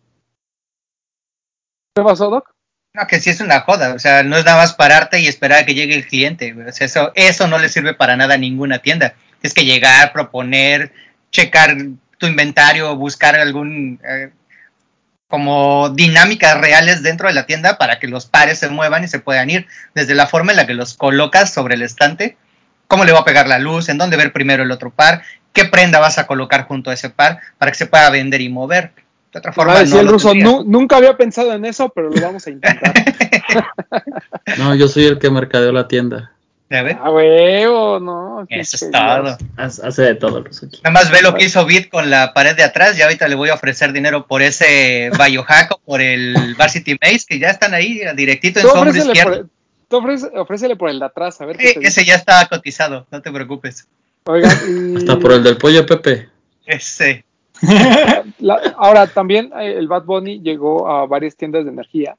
¿Qué pasó, Doc? No, que sí es una joda, o sea, no es nada más pararte y esperar a que llegue el cliente, o sea, eso, eso no le sirve para nada a ninguna tienda. Es que llegar, proponer, checar tu inventario, buscar algún eh, como dinámicas reales dentro de la tienda para que los pares se muevan y se puedan ir, desde la forma en la que los colocas sobre el estante, cómo le va a pegar la luz, en dónde ver primero el otro par, qué prenda vas a colocar junto a ese par para que se pueda vender y mover. De otra forma, no el ruso, tendrías. "Nu- nunca había pensado en eso, pero lo vamos a *laughs* intentar. *laughs* *laughs* No, yo soy el que mercadeo la tienda. ¿Ya ves? A huevo, no. Eso es todo. Hace de todo aquí. Nada más ve lo que hizo Bit con la pared de atrás. Ya ahorita le voy a ofrecer dinero por ese Biohack o por el Varsity Maze, que ya están ahí directito en su hombro izquierdo. por, tú ofrece- ofrécele por el de atrás, a ver qué Eh, dice. ese ya está cotizado, no te preocupes. Oigan, *laughs* y Hasta por el del pollo Pepe. Ese. *laughs* la- ahora también eh, el Bad Bunny llegó a varias tiendas de energía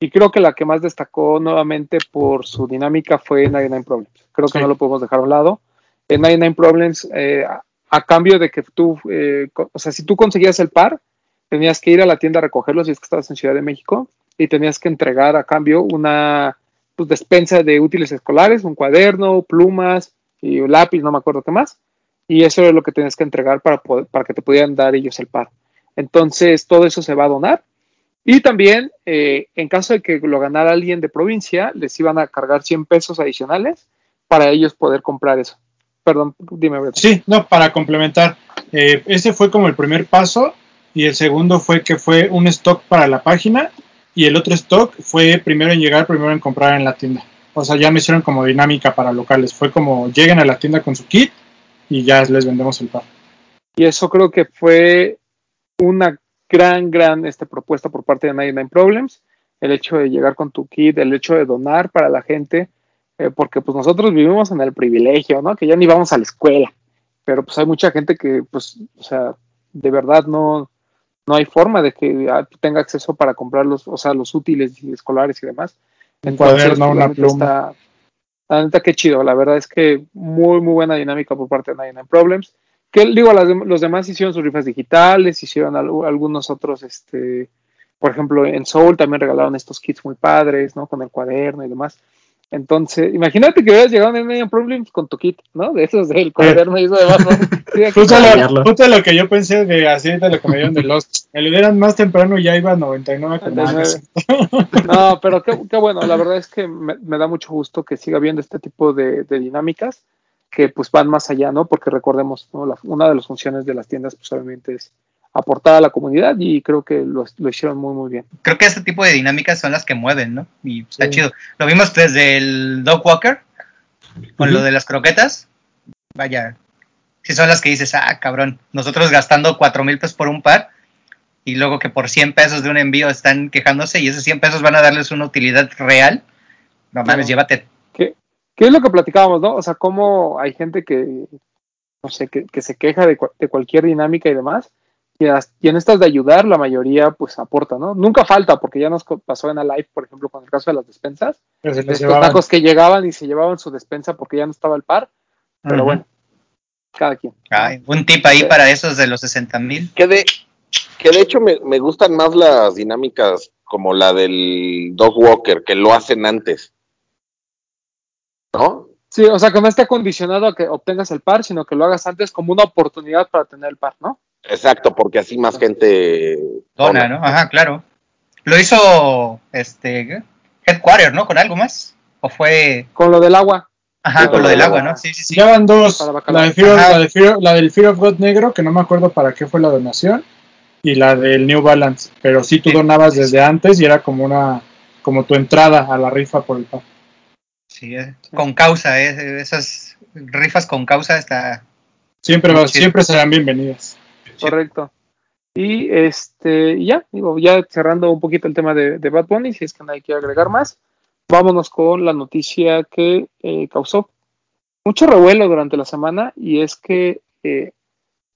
y creo que la que más destacó nuevamente por su dinámica fue 99 Problems. Creo que Sí. no lo podemos dejar a un lado. En 99 Problems, eh, a, a cambio de que tú, eh, o sea, si tú conseguías el par, tenías que ir a la tienda a recogerlo si es que estabas en Ciudad de México y tenías que entregar a cambio una pues, despensa de útiles escolares, un cuaderno, plumas y un lápiz, no me acuerdo qué más. Y eso es lo que tenías que entregar para, poder- para que te pudieran dar ellos el par. Entonces, todo eso se va a donar. Y también, eh, en caso de que lo ganara alguien de provincia, les iban a cargar 100 pesos adicionales para ellos poder comprar eso. perdón, dime, Beto. Sí, no, para complementar, eh, ese fue como el primer paso y el segundo fue que fue un stock para la página y el otro stock fue primero en llegar, primero en comprar en la tienda. O sea, ya me hicieron como dinámica para locales. Fue como lleguen a la tienda con su kit y ya les vendemos el par. Y eso creo que fue una gran, gran este, propuesta por parte de 99 Problems. El hecho de llegar con tu kit, el hecho de donar para la gente, eh, porque pues nosotros vivimos en el privilegio, ¿no? Que ya ni vamos a la escuela, pero pues hay mucha gente que, pues, o sea, de verdad no, no hay forma de que ah, tenga acceso para comprar los, o sea, los útiles escolares y demás. Un cuaderno, una pluma. está- la neta, qué chido. La verdad es que muy, muy buena dinámica por parte de 99 Problems. Que digo, las los demás hicieron sus rifas digitales, hicieron al- algunos otros, este, por ejemplo, en Soul también regalaron estos kits muy padres, ¿no? Con el cuaderno y demás. Entonces, imagínate que hubieras llegado en 99 Problems con tu kit, ¿no? De esos del cuaderno y eso *laughs* aquí Justo lo, justo lo que yo pensé de así de lo que me dieron de Lost. Me lo dieran más temprano y ya iba a 99 con 99. No, pero qué, qué bueno, la verdad es que me, me da mucho gusto que siga habiendo este tipo de, de dinámicas que pues van más allá, ¿no? Porque recordemos, ¿no? La- una de las funciones de las tiendas pues obviamente es aportar a la comunidad y creo que lo, lo hicieron muy muy bien. Creo que este tipo de dinámicas son las que mueven, ¿no? Y está Sí. chido. Lo vimos desde el Dog Walker, con lo de las croquetas. Vaya, si son las que dices, ah, cabrón, nosotros gastando cuatro mil pesos por un par y luego que por 100 pesos de un envío están quejándose y esos 100 pesos van a darles una utilidad real. No mames, llévate. ¿Qué, es lo que platicábamos, no? O sea, cómo hay gente que, no sé, que, que se queja de, de cualquier dinámica y demás, y, as- y en estas de ayudar, la mayoría pues aporta, ¿no? Nunca falta, porque ya nos pasó en la live, por ejemplo, con el caso de las despensas, se estos llevaban. tacos que llegaban y se llevaban su despensa porque ya no estaba el par, pero bueno, cada quien. Ay, un tip ahí Sí. para esos de los 60 mil. Que de, que de hecho me, me gustan más las dinámicas como la del Dog Walker, que lo hacen antes. ¿No? Sí, o sea, que no esté condicionado a que obtengas el par, sino que lo hagas antes como una oportunidad para tener el par, ¿no? Exacto, porque así más gente Dona, ¿no? Ajá, claro. Lo hizo este. Headquarter, ¿no? Con algo más. ¿O fue.? Con lo del agua. Ajá, Sí, con lo del agua, agua. ¿no? Sí, sí, sí. Ya van dos. La, de Fear la, de Fear- la del Fear of God negro, que no me acuerdo para qué fue la donación, y la del New Balance. Pero sí tú Sí. donabas desde antes y era como una como tu entrada a la rifa por el par. Sí, eh, con causa, eh, esas rifas con causa está. Siempre, va- siempre serán bienvenidas. Correcto. Y este, y ya, digo, ya cerrando un poquito el tema de, de Bad Bunny, si es que nadie quiere agregar más, vámonos con la noticia que eh, causó mucho revuelo durante la semana y es que eh,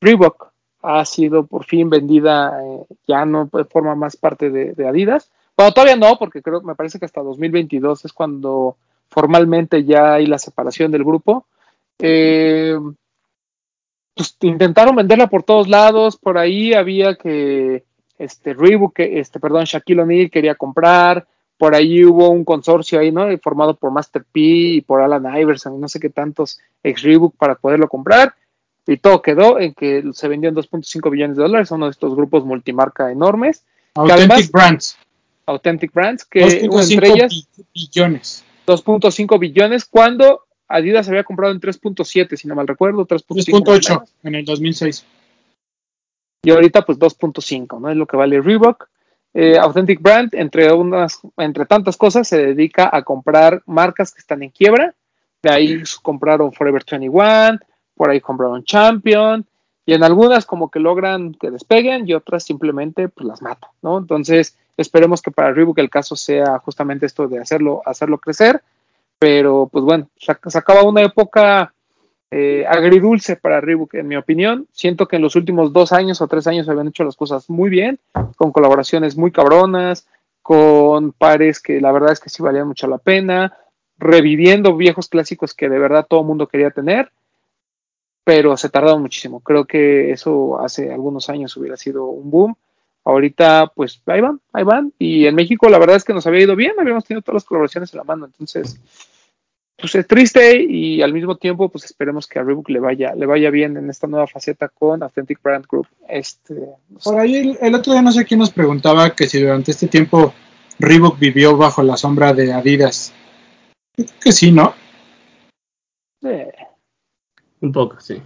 Reebok ha sido por fin vendida, eh, ya no forma más parte de, de Adidas. Bueno, todavía no, porque creo, me parece que hasta 2022 es cuando formalmente ya hay la separación del grupo. Eh, pues intentaron venderla por todos lados, por ahí había que este Reebok, este perdón, Shaquille O'Neal quería comprar, por ahí hubo un consorcio ahí, ¿no? Formado por Master P y por Alan Iverson no sé qué tantos ex Reebok para poderlo comprar y todo quedó en que se vendió en 2.5 billones de dólares, uno de estos grupos multimarca enormes, Authentic además- Brands. Authentic Brands, que 2.5 entre ellas bi- billones. 2.5 billones, cuando Adidas había comprado en 3.7, si no mal recuerdo, 3.5 más o 3.8 menos. en el 2006. y ahorita pues 2.5, ¿no? Es lo que vale Reebok. Eh, Authentic Brand, entre, unas, entre tantas cosas, se dedica a comprar marcas que están en quiebra. De ahí compraron Forever 21, por ahí compraron Champion, y en algunas como que logran que despeguen y otras simplemente pues las matan, ¿no? Entonces esperemos que para Reebok el caso sea justamente esto de hacerlo, hacerlo crecer, pero pues bueno, se, se acaba una época eh, agridulce para Reebok, en mi opinión. Siento que en los últimos dos años o tres años habían hecho las cosas muy bien, con colaboraciones muy cabronas, con pares que la verdad es que sí valían mucho la pena, reviviendo viejos clásicos que de verdad todo el mundo quería tener, pero se tardaron muchísimo. Creo que eso hace algunos años hubiera sido un boom. Ahorita, pues ahí van, ahí van. Y en México, la verdad es que nos había ido bien, habíamos tenido todas las colaboraciones en la mano. Entonces, pues es triste y al mismo tiempo, pues esperemos que a Reebok le vaya, le vaya bien en esta nueva faceta con Authentic Brand Group. Este, no sé. Por ahí el, el otro día no sé quién nos preguntaba que si durante este tiempo Reebok vivió bajo la sombra de Adidas. Yo creo que sí, ¿no? Eh, Un poco, sí.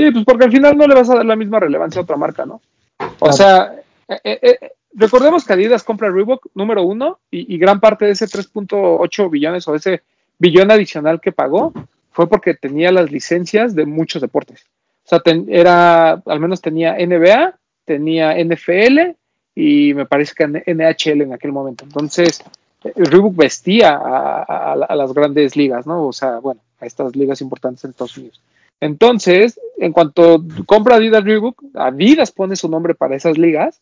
Sí, pues porque al final no le vas a dar la misma relevancia a otra marca, ¿no? O Claro. sea, eh, eh, eh, recordemos que Adidas compra Reebok número uno y, y gran parte de ese 3.8 billones o ese billón adicional que pagó fue porque tenía las licencias de muchos deportes. O sea, ten- era, al menos tenía NBA, tenía NFL y me parece que NHL en aquel momento. Entonces, Reebok vestía a, a- a las grandes ligas, ¿no? O sea, bueno, a estas ligas importantes en Estados Unidos. Entonces, en cuanto compra Adidas Reebok, Adidas pone su nombre para esas ligas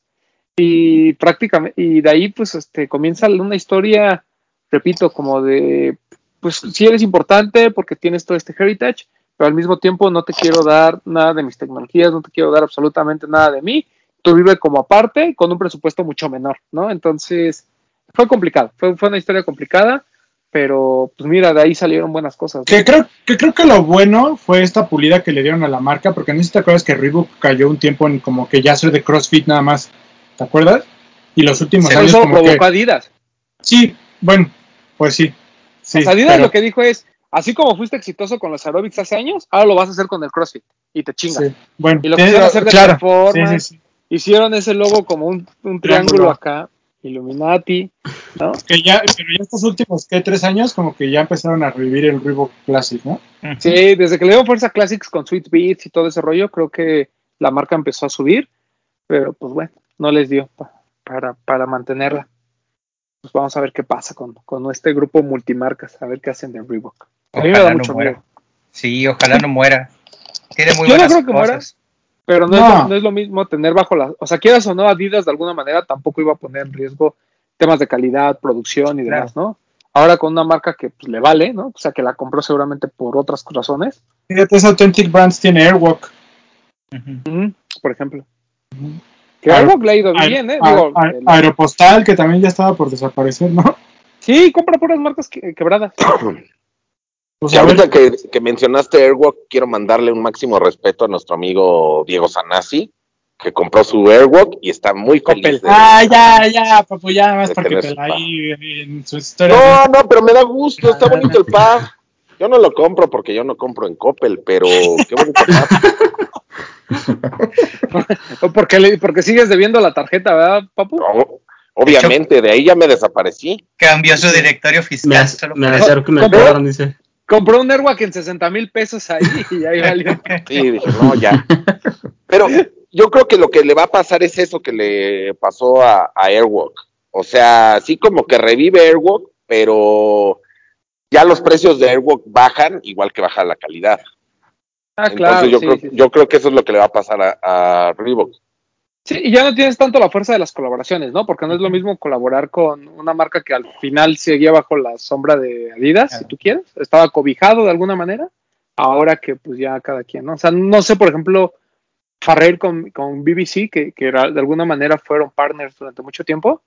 y prácticamente, y de ahí pues este comienza una historia, repito, como de, pues si eres importante porque tienes todo este heritage, pero al mismo tiempo no te quiero dar nada de mis tecnologías, no te quiero dar absolutamente nada de mí, tú vive como aparte con un presupuesto mucho menor, ¿no? Entonces, fue complicado, fue, fue una historia complicada, pero pues mira, de ahí salieron buenas cosas. ¿no? Que creo, que creo que lo bueno fue esta pulida que le dieron a la marca, porque no sé si te acuerdas que Reebok cayó un tiempo en como que ya ser de CrossFit nada más. ¿Te acuerdas? Y los últimos años eso como provocó que... Adidas. Sí, bueno, pues sí. sí sea, Adidas pero- lo que dijo es, así como fuiste exitoso con los aerobics hace años, ahora lo vas a hacer con el CrossFit y te chingas. sí, Bueno, Y lo tiene- quisieron hacer de claro, performance. sí. Hicieron ese logo como un, un triángulo acá, Illuminati, ¿no? Que ya, pero ya estos últimos, ¿qué? Tres años como que ya empezaron a revivir el Reebok Classic, ¿no? Sí, desde que le dio fuerza a Classics con Sweet Beats y todo ese rollo, creo que la marca empezó a subir, pero pues bueno, no les dio pa- para, para mantenerla. Pues vamos a ver qué pasa con, con este grupo multimarcas, a ver qué hacen de Reebok. A mí me da Ojalá no mucho muera. miedo. Sí, ojalá no muera. Tiene muy Yo no buenas creo que muera. Pero no, Es No. lo, no es lo mismo tener bajo la. O sea, quieras o no, Adidas de alguna manera tampoco iba a poner en riesgo temas de calidad, producción y demás, ¿no? Ahora con una marca que pues, le vale, ¿no? O sea, que la compró seguramente por otras razones, Fíjate, ese Authentic Brands tiene Airwalk. Ujú, por ejemplo. Que Aero- algo le ha ido bien, ¿eh? Aer- Digo, Aer- el- Aeropostal, que también ya estaba por desaparecer, ¿no? sí, compra puras marcas que- quebradas. *coughs* Pues Que ahorita que, que mencionaste Airwalk, quiero mandarle un máximo respeto a nuestro amigo Diego Sanasi, que compró su Airwalk y está muy feliz. De- Ah, ya, ya, papu, ya, más porque tener te su la pa. ahí en su historia. No, no, pero me da gusto, está Ah, bonito el pad. Yo no lo compro porque yo no compro en Coppel, pero qué bonito pad. *laughs* O porque, le- porque sigues debiendo la tarjeta, ¿verdad, papu? No, obviamente, de ahí ya me desaparecí. Cambió su directorio Me, fiscal. ac- solo me acerco y me dice. Compró un Airwalk en 60 mil pesos ahí y ahí valió. Sí, dije, no, ya. Pero yo creo que lo que le va a pasar es eso que le pasó a, a Airwalk. O sea, así como que revive Airwalk, pero ya los precios de Airwalk bajan, igual que baja la calidad. Ah, Entonces claro. yo, sí, creo, sí, sí. yo creo que eso es lo que le va a pasar a, a Reebok. Sí, y ya no tienes tanto la fuerza de las colaboraciones, ¿no? Porque no es lo mismo colaborar con una marca que al final seguía bajo la sombra de Adidas, si tú quieres, estaba cobijado de alguna manera, ahora que pues ya cada quien, ¿no? O sea, no sé, por ejemplo, Farrell con, con BBC, que, que era- de alguna manera fueron partners durante mucho tiempo,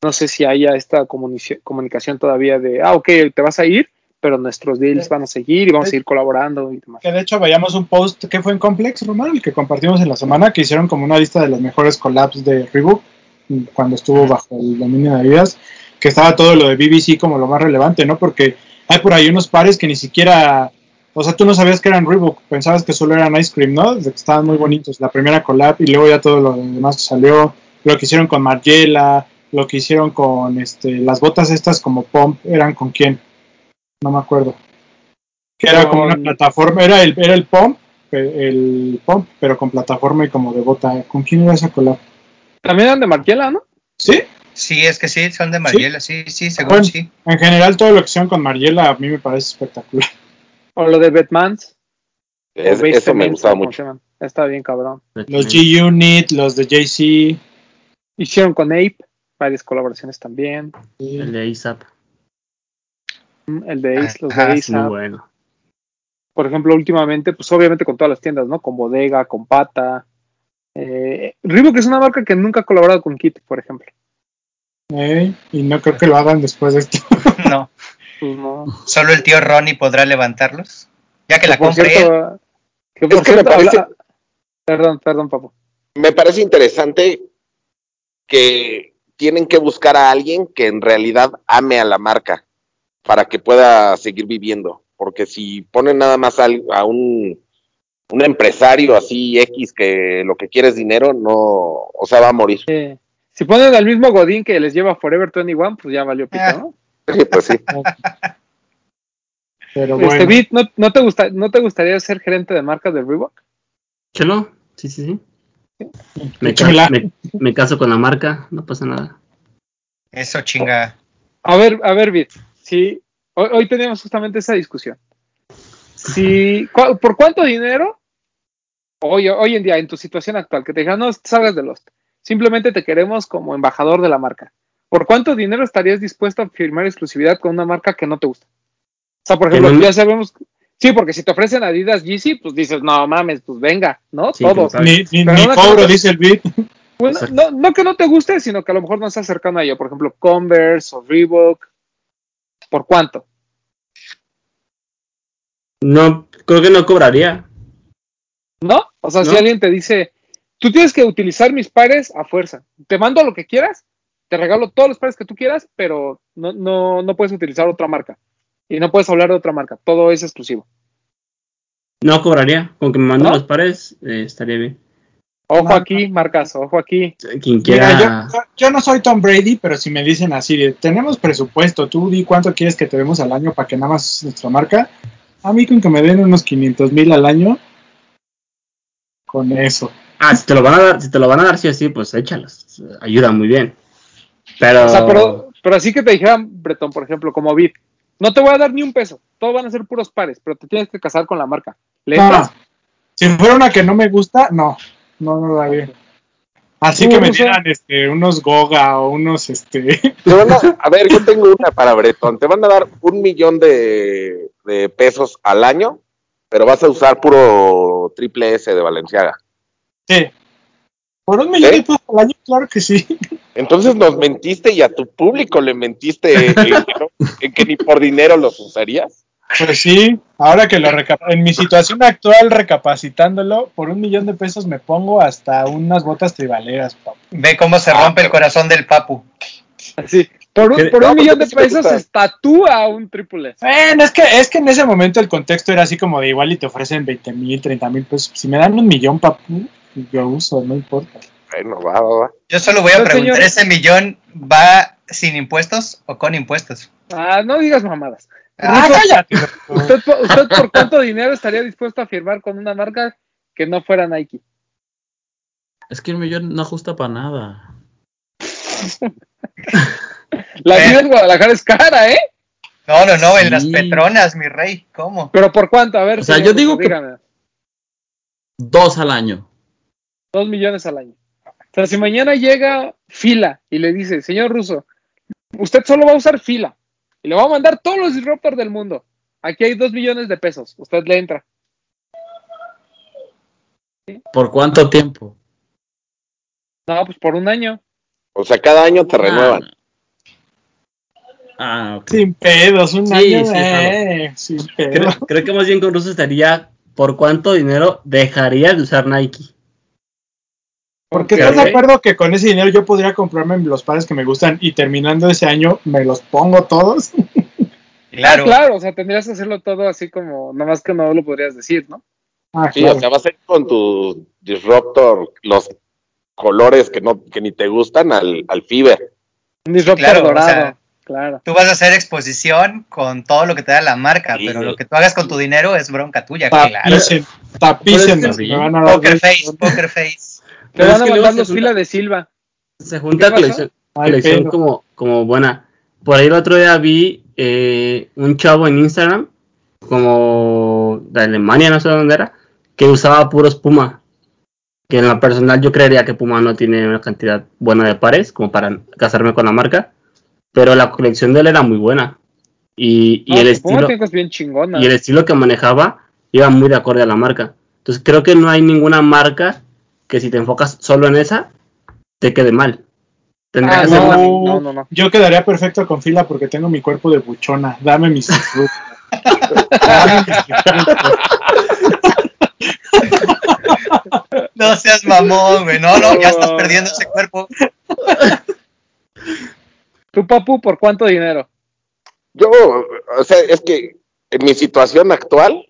no sé si haya esta comunicación todavía de, ah, ok, te vas a ir, pero nuestros deals van a seguir y vamos a seguir colaborando y demás. Que de hecho veíamos un post que fue en Complex, Román, el que compartimos en la semana, que hicieron como una lista de las mejores collabs de Reebok mm, cuando estuvo bajo el dominio de Adidas, que estaba todo lo de BBC como lo más relevante, ¿no? Porque hay por ahí unos pares que ni siquiera, o sea, tú no sabías que eran Reebok, pensabas que solo eran Ice Cream, ¿no? Estaban muy bonitos, la primera collab y luego ya todo lo demás que salió, lo que hicieron con Margiela, lo que hicieron con este, las botas estas como Pump, eran con quién, no me acuerdo. Que era como una plataforma, era el, era el Pump, el Pump, pero con plataforma y como de bota. ¿Con quién era esa collab? También eran de Margiela, ¿no? ¿Sí? Sí, es que sí, son de Mariela, sí, sí, según Bueno. sí. En general todo lo que hicieron con Mariela a mí me parece espectacular. *laughs* O lo de Batmans. Es- eso me gustaba ¿cómo mucho. Está bien, cabrón. Los G-Unit, los de JC. Hicieron con Ape varias colaboraciones también. El de ASAP. El de Ace, los de Ajá, Ace. Muy bueno. Por ejemplo, últimamente, pues obviamente con todas las tiendas, ¿no? Con Bodega, con Pata. Eh, Reebok es una marca que nunca ha colaborado con Kit, por ejemplo. ¿eh? Y no creo que lo hagan después de esto. *laughs* No, Pues no. solo el tío Ronnie podrá levantarlos. Ya que la por compre él. cierto, que por Es que me cierto, parece- habla- Perdón, perdón, papu. Me parece interesante que tienen que buscar a alguien que en realidad ame a la marca para que pueda seguir viviendo. porque si ponen nada más a, un, un empresario así X que lo que quiere es dinero, no, o sea, va a morir. Eh, si ponen al mismo Godín que les lleva Forever 21, pues ya valió pito, Ah. ¿no? Sí, pues sí. *laughs* Pero Este, bueno, Bit, ¿no, no te gusta, ¿no te gustaría ser gerente de marca de Reebok? Chelo, sí, sí, sí. Me, ca- me- me caso con la marca, no pasa nada. Eso chinga. A ver, a ver, Bit, si hoy, hoy teníamos justamente esa discusión. Si, ¿cu- ¿Por cuánto dinero hoy, hoy en día, en tu situación actual, que te digan, no salgas de Lost, simplemente te queremos como embajador de la marca? ¿Por cuánto dinero estarías dispuesto a firmar exclusividad con una marca que no te gusta? O sea, por ejemplo, ya sabemos. Sí, porque si te ofrecen Adidas Yeezy, pues dices, no mames, pues venga, ¿no? Sí, Todo. ni, ni, cobro, dice el beat. Pues, no, no que no te guste, sino que a lo mejor no estás cercano a ello. Por ejemplo, Converse o Reebok. ¿Por cuánto? No, creo que no cobraría. ¿No? O sea, si alguien te dice, tú tienes que utilizar mis pares a fuerza. Te mando lo que quieras, te regalo todos los pares que tú quieras, pero no, no, no puedes utilizar otra marca. Y no puedes hablar de otra marca. Todo es exclusivo. No cobraría. Con que me manden ¿No? los pares, eh, estaría bien. Ojo aquí, marcas, ojo aquí. Quien quiera. Mira, yo, yo no soy Tom Brady, pero si me dicen así tenemos presupuesto, tú di cuánto quieres que te demos al año para que nada más uses nuestra marca. A mí con que me den unos 500 mil al año, con eso. Ah, si te lo van a dar, si te lo van a dar sí o sí, pues échalos. Ayuda muy bien. Pero. O sea, pero, pero así que te dijeran, Bretón, por ejemplo, como Bit, no te voy a dar ni un peso, todos van a ser puros pares, pero te tienes que casar con la marca. ¿Le No, si fuera una que no me gusta, no, no, no la bien. Así ¿Tú, que me dieran este, unos Goga o unos, este, *laughs* Te van a, *laughs* a ver, yo tengo una para Bretón. Te van a dar un millón de, de pesos al año, pero vas a usar puro triple S de Valenciaga. sí. Por un millón ¿Eh? de pesos al año, claro que sí. Entonces nos mentiste y a tu público le mentiste *laughs* en que, no- en que ni por dinero los usarías. Pues sí, ahora que lo en mi situación actual, recapacitándolo, por un millón de pesos me pongo hasta unas botas tribaleras, papu. Ve cómo se Ah, rompe el corazón del papu. Así. Por un, pues, millón de sí pesos gusta. se tatúa un triple S. Bueno, es que, es que en ese momento el contexto era así como de igual y te ofrecen 20 mil, 30 mil pesos. Si me dan un millón, papu, yo uso, no importa. Bueno, va, va, va. Yo solo voy a preguntar, señor. ¿ese millón va sin impuestos o con impuestos? Ah, no digas mamadas. ¡Ah, Ruso, cállate! *laughs* ¿usted, por- usted por cuánto dinero estaría dispuesto a firmar con una marca que no fuera Nike? Es que el millón no ajusta para nada. *laughs* La Eh. vida en Guadalajara es cara, ¿eh? No, no, no, en las petronas, mi rey. ¿Cómo? Pero ¿por cuánto? A ver. O sea, señor yo Ruso, digo que- dígame. Dos al año. Dos millones al año. O sea, si mañana llega fila y le dice, señor Russo, usted solo va a usar fila y le va a mandar todos los disruptors del mundo. Aquí hay dos millones de pesos. Usted le entra. ¿Por cuánto tiempo? No, pues por un año. O sea, cada año te renuevan. Ah, ok. Sin pedos, un Sí, año, sí, eh, sin creo que más bien con Russo estaría por cuánto dinero dejaría de usar Nike. Porque estás de acuerdo que con ese dinero yo podría comprarme los pares que me gustan y terminando ese año me los pongo todos. *laughs* Claro. Ah, claro, o sea, tendrías que hacerlo todo así como, nomás que no lo podrías decir, ¿no? Ah, Sí, claro. o sea, vas a ir con tu disruptor, los colores que no que ni te gustan al, al Fiber. Un disruptor claro, o dorado, sea, claro. Tú vas a hacer exposición con todo lo que te da la marca, Sí. pero lo que tú hagas con tu dinero es bronca tuya, Ah, claro. Tapicen, tapicen, Pero es que me van a dar Poker face, poker face. Te Pero van a mandar se los junta- fila de Silva. Se junta colección, Ay, colección como, como buena. Por ahí el otro día vi eh, un chavo en Instagram, como de Alemania, no sé dónde era, que usaba puros Puma. Que en lo personal yo creería que Puma no tiene una cantidad buena de pares, como para casarme con la marca. Pero la colección de él era muy buena. Y, y No, el estilo bien y el estilo que manejaba iba muy de acorde a la marca. Entonces creo que no hay ninguna marca que si te enfocas solo en esa, te quede mal. Ah, que ser no, una- no, no, no. Yo quedaría perfecto con fila porque tengo mi cuerpo de buchona. Dame mis. Dame mis. No seas mamón, güey. No, no, ya estás perdiendo ese cuerpo. ¿Tu papu por cuánto dinero? Yo, o sea, es que en mi situación actual,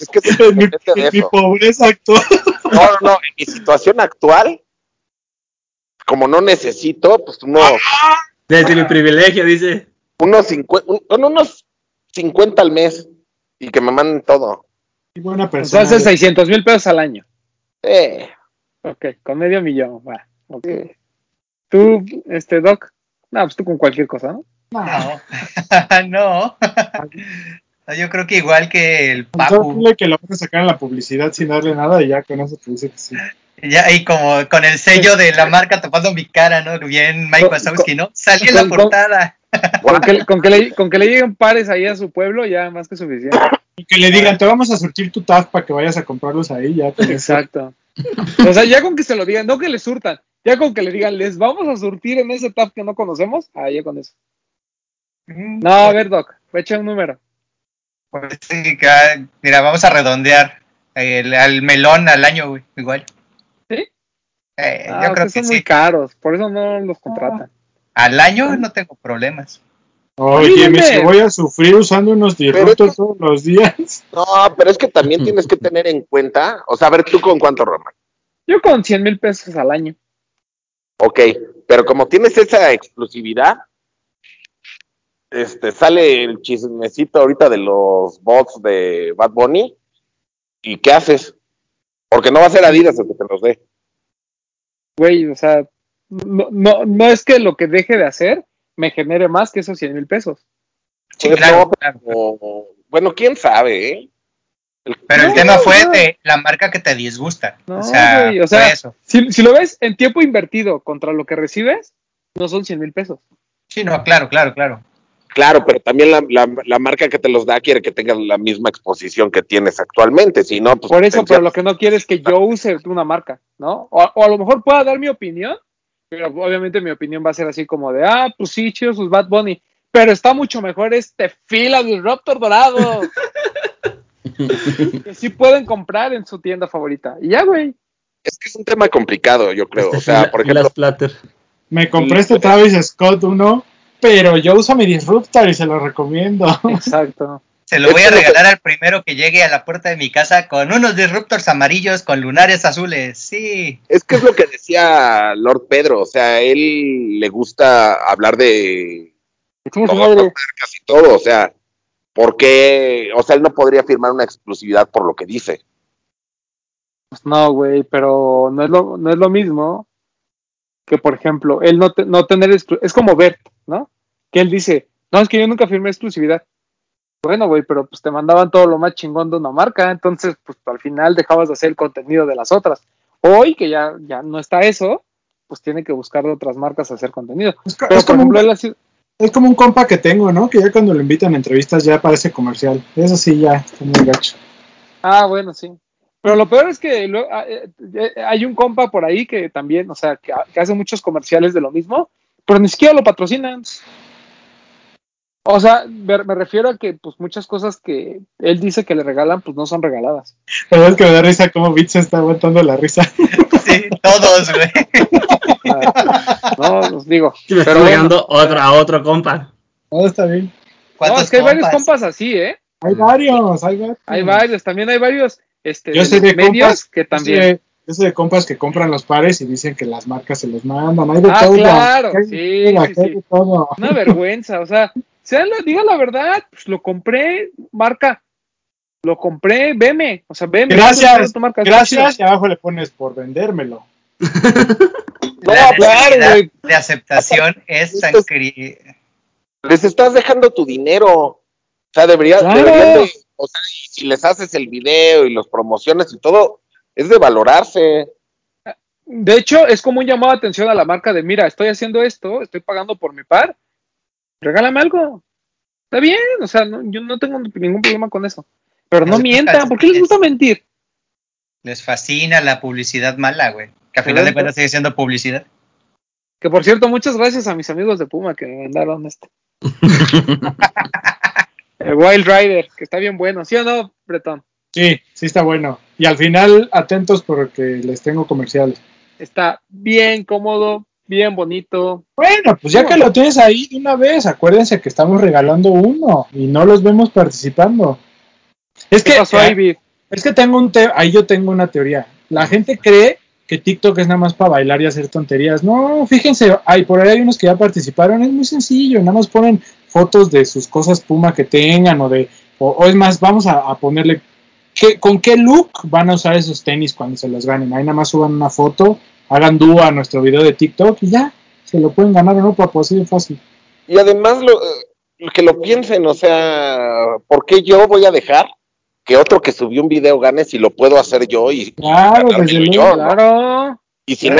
es que En mi, mi pobreza actual. No, no, no, en mi situación actual, como no necesito, pues uno, Desde mi privilegio, dice. unos, cincue- un- con unos 50 al mes y que me manden todo. Qué buena O sea, persona. hace 600 mil pesos al año. Eh, Ok, con medio millón, va. ok. Tú, este, Doc, no, pues tú con cualquier cosa, ¿no? No, *laughs* No. No. Yo creo que igual que el Papu. dile que lo van a sacar en la publicidad sin darle nada y ya con eso te dice que sí. Ya ahí como con el sello de la marca tapando mi cara, ¿no? Bien Mike Wazowski, ¿no? Salió en la portada. Con que, con, que le, con que le lleguen pares ahí a su pueblo, ya más que suficiente. Y que le digan, te vamos a surtir tu tag para que vayas a comprarlos ahí, ya. Exacto. O sea, ya con que se lo digan, no que le surtan, ya con que le digan, les vamos a surtir en ese tab que no conocemos, ah, ya con eso. No, a ver, Doc, echa un número. Pues sí, que, ah, mira, vamos a redondear el, al melón al año, güey, igual. ¿Sí? Eh, Ah, yo creo ustedes que son sí. muy caros, por eso no los contratan. Al año no tengo problemas. Oye, me si voy a sufrir usando unos es que- todos los días. *laughs* no, pero es que también tienes que tener en cuenta, o sea, a ver, tú con cuánto, Román. Yo con 100 mil pesos al año. Ok, pero como tienes esa exclusividad, este, sale el chismecito ahorita de los bots de Bad Bunny, ¿y qué haces? Porque no va a ser Adidas el que te los dé. Güey, o sea, no, no, no es que lo que deje de hacer me genere más que esos 100 mil pesos. Sí, Pues claro, no, claro. O- bueno, quién sabe, ¿eh? El- Pero el No, tema fue no. de la marca que te disgusta. No, o sea, güey, o sea, eso. Si, si lo ves en tiempo invertido contra lo que recibes, no son 100 mil pesos. Sí, no, claro, claro, claro. Claro, pero también la, la- la marca que te los da quiere que tengas la misma exposición que tienes actualmente, si no, pues... Por eso, pero lo que no quiere es que yo use una marca, ¿no? O, o a lo mejor pueda dar mi opinión, pero obviamente mi opinión va a ser así como de, ah, pues sí, chido sus Bad Bunny, pero está mucho mejor este fila del Raptor dorado. *laughs* que sí pueden comprar en su tienda favorita. Y ya, güey. Es que es un tema complicado, yo creo. Este, O sea, fila- por *laughs* ejemplo, filas Platter. Me compré este Travis Scott uno, pero yo uso mi disruptor y se lo recomiendo. *laughs* Exacto. Se lo voy a regalar al primero que llegue a la puerta de mi casa con unos disruptors amarillos con lunares azules. Sí. es que es lo que decía Lord Pedro, o sea, a él le gusta hablar de marcas y todo, o sea, ¿por qué? O sea, él no podría firmar una exclusividad por lo que dice. Pues no, güey, pero no es lo, no es lo mismo que, por ejemplo, él no, te- no tener es como Bert, ¿no? Que él dice, no, es que yo nunca firmé exclusividad. Bueno, güey, pero pues te mandaban todo lo más chingón de una marca, entonces pues al final dejabas de hacer el contenido de las otras. Hoy que ya, ya no está eso, pues tiene que buscar de otras marcas hacer contenido. Es, co- Pero es por como ejemplo, un, él es como un compa que tengo, ¿no? Que ya cuando lo invitan a entrevistas ya parece comercial. Eso sí, ya está muy gacho. Ah, bueno, sí. Pero lo peor es que ah, eh, eh, hay un compa por ahí que también, o sea, que, que hace muchos comerciales de lo mismo, pero ni siquiera lo patrocinan. O sea, me, me refiero a que pues muchas cosas que él dice que le regalan, pues no son regaladas. La verdad es que me da risa cómo Beat se está aguantando la risa. *laughs* Sí, todos, güey. Ah, no, os digo. Y me Pero bueno. otro, a otro compa. No, está bien. No, ¿Cuántos es que hay varios compas? así, ¿eh? Hay varios, hay varios. Hay varios, también hay varios este, Yo de sé los de medios compas que también. Sé de compas que compran los pares y dicen que las marcas se los mandan. Hay de Ah, todo. claro, Hay sí, todo, sí, hay sí. de todo. Una vergüenza, o sea, sean la, diga la verdad, pues lo compré, marca, lo compré, veme, o sea, veme. Gracias, tu marca, está gracias. Y abajo le pones por vendérmelo. *laughs* No, La claro, güey. de aceptación es tan Les estás dejando tu dinero. O sea, debería, Claro. deberían de, o sea, y si les haces el video y los promociones y todo, es de valorarse. De hecho, es como un llamado de atención a la marca de, mira, estoy haciendo esto, estoy pagando por mi par, regálame algo. Está bien, o sea, no- yo no tengo ningún problema con eso. Pero no Los mientan, ¿por qué les gusta mentir? les fascina la publicidad mala, güey. Que a final de cuentas sigue siendo publicidad. Que por cierto, muchas gracias a mis amigos de Puma que me mandaron este. *laughs* El Wild Rider, que está bien bueno, ¿sí o no, Bretón? Sí, sí está bueno. Y al final, atentos porque les tengo comerciales. Está bien cómodo, bien bonito. Bueno, pues ya que lo tienes ahí de una vez, acuérdense que estamos regalando uno y no los vemos participando. Es ¿Qué que, pasó Vid? es que tengo un te ahí yo tengo una teoría. La gente cree que TikTok es nada más para bailar y hacer tonterías. No, fíjense, hay por ahí hay unos que ya participaron, es muy sencillo, nada más ponen fotos de sus cosas Puma que tengan o de o, o es más, vamos a, a ponerle ¿qué- con qué look van a usar esos tenis cuando se los ganen. Ahí nada más suban una foto, hagan dúo a nuestro video de TikTok y ya, se lo pueden ganar o no, de fácil. Y además, lo, eh, que lo piensen, o sea, ¿por qué yo voy a dejar que otro que subió un video gane si lo puedo hacer yo y, Claro, Claro, desde yo, luego. ¿no? Claro. y si no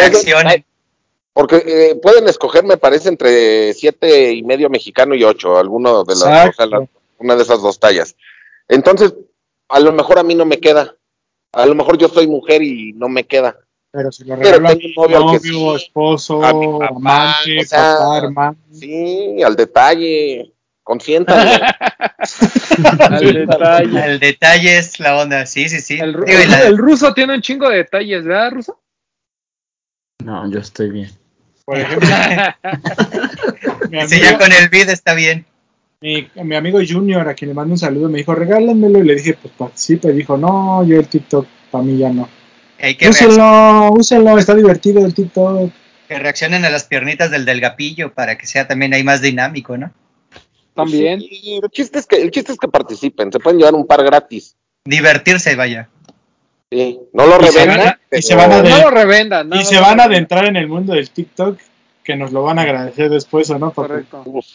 porque eh, pueden escoger, me parece, entre siete y medio mexicano y ocho, alguno de las, Exacto. o sea, la- una de esas dos tallas. Entonces, a lo mejor a mí no me queda. A lo mejor yo soy mujer y no me queda. Pero si lo un novio al que novio, sí, esposo, a mi papá, amante, o sea, papá, hermano. Sí, al detalle. Consiéntanlo. *laughs* Al detalle. El detalle es la onda, sí, sí, sí. El, ru- Digo, y la- el ruso tiene un chingo de detalles, ¿verdad, ruso? No, yo estoy bien. Por ejemplo, *laughs* sí, ya con el vid está bien. Mi, mi amigo Junior, a quien le mando un saludo, me dijo, regálenmelo. Y le dije, pues participa. Y dijo, no, yo el TikTok, para mí ya no. Reacc- Úsenlo, úsenlo, está divertido el TikTok. que reaccionen a las piernitas del delgapillo para que sea también ahí más dinámico, ¿no? También. Sí, el, chiste es que, el chiste es que participen. Se pueden llevar un par gratis. Divertirse, vaya. Sí, no lo revendan. y se van a No lo revendan. no, y no se van a adentrar en el mundo del TikTok, que nos lo van a agradecer después, ¿o no? Correcto. Uf.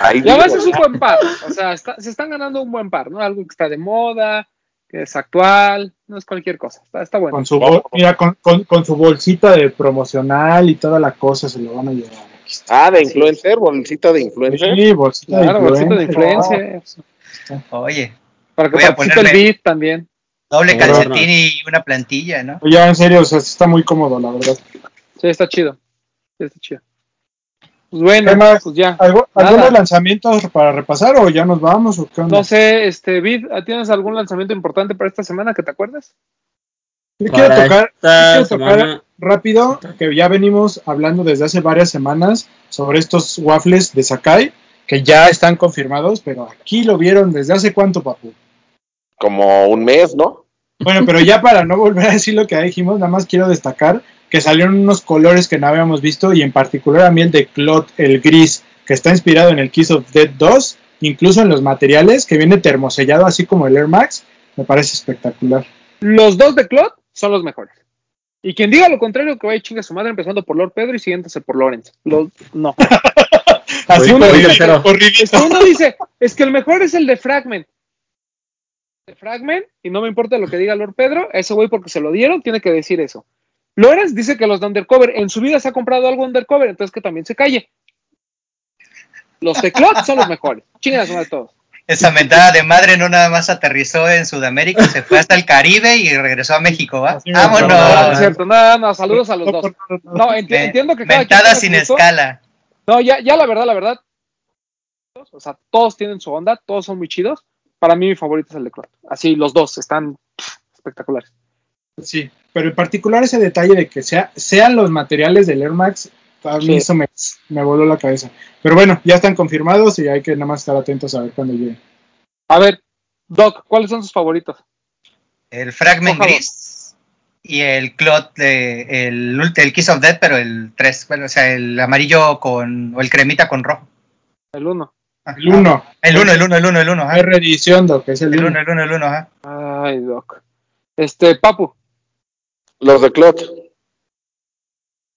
Ahí Y además digo, es un buen par. O sea, está- se están ganando un buen par, ¿no? Algo que está de moda, que es actual, no es cualquier cosa. Está, está bueno. Con su, bol- mira, con, con- con su bolsita de promocional y toda la cosa se lo van a llevar. Ah, de influencer, bolsita de influencer. Sí, bolsita Claro, bolsito de influencer. influencia. Oye, Para que Voy a participe el beat también. doble calcetín y una plantilla, ¿no? Ya, en serio, o sea, está muy cómodo, la verdad. Sí, está chido. Sí, está chido. Pues bueno, ¿Qué más? pues ya. ¿Algo- Nada. ¿Algunos lanzamientos para repasar o ya nos vamos? O qué onda? No sé, este, Vid, ¿tienes algún lanzamiento importante para esta semana que te acuerdes? Yo quiero tocar, yo quiero tocar rápido que ya venimos hablando desde hace varias semanas sobre estos waffles de Sakai, que ya están confirmados, pero aquí lo vieron desde hace cuánto, papu. Como un mes, ¿no? Bueno, pero ya para no volver a decir lo que ya dijimos, nada más quiero destacar que salieron unos colores que no habíamos visto y en particular a mí el de Clot, el gris, que está inspirado en el Kiss of Death 2, incluso en los materiales, que viene termosellado así como el Air Max, me parece espectacular. Los dos de Claude son los mejores. Y quien diga lo contrario, que vaya y chingue a su madre, empezando por Lord Pedro y siguiéndose por Lawrence. Los, no. *laughs* Así uno dice. Es que uno dice, es que el mejor es el de Fragment. De Fragment, y no me importa lo que diga Lord Pedro, ese güey porque se lo dieron, tiene que decir eso. Lawrence dice que los de Undercover en su vida se ha comprado algo Undercover, entonces que también se calle. Los de Claude son los mejores. Su madre todos. Esa mentada de madre no nada más aterrizó en Sudamérica, se fue hasta el Caribe y regresó a México, ¿va? Me No, no, Vámonos. cierto, no, no, saludos a los dos. No, enti- Me- entiendo que cada Mentada sin escala. No, ya, ya la verdad, la verdad. O sea, todos tienen su onda, todos son muy chidos. Para mí mi favorito es el de Claude. Así, los dos están pff, espectaculares. Sí, pero en particular ese detalle de que sea, sean los materiales del Air Max, a mí Sí. eso me, me voló la cabeza. Pero bueno, ya están confirmados y hay que nada más estar atentos a ver cuándo lleguen. A ver, Doc, ¿cuáles son sus favoritos? El Fragment Ojalá. Gris y el Clot, de, el, el Kiss of Death, pero el 3, bueno, o sea, el amarillo con, o el cremita con rojo. El uno. Ajá. El 1. El 1, el 1, el 1, el 1, Es reedición, Doc, es el El 1. 1, el 1, el 1, ajá. Ay, Doc. Este, Papu, Los de Clot.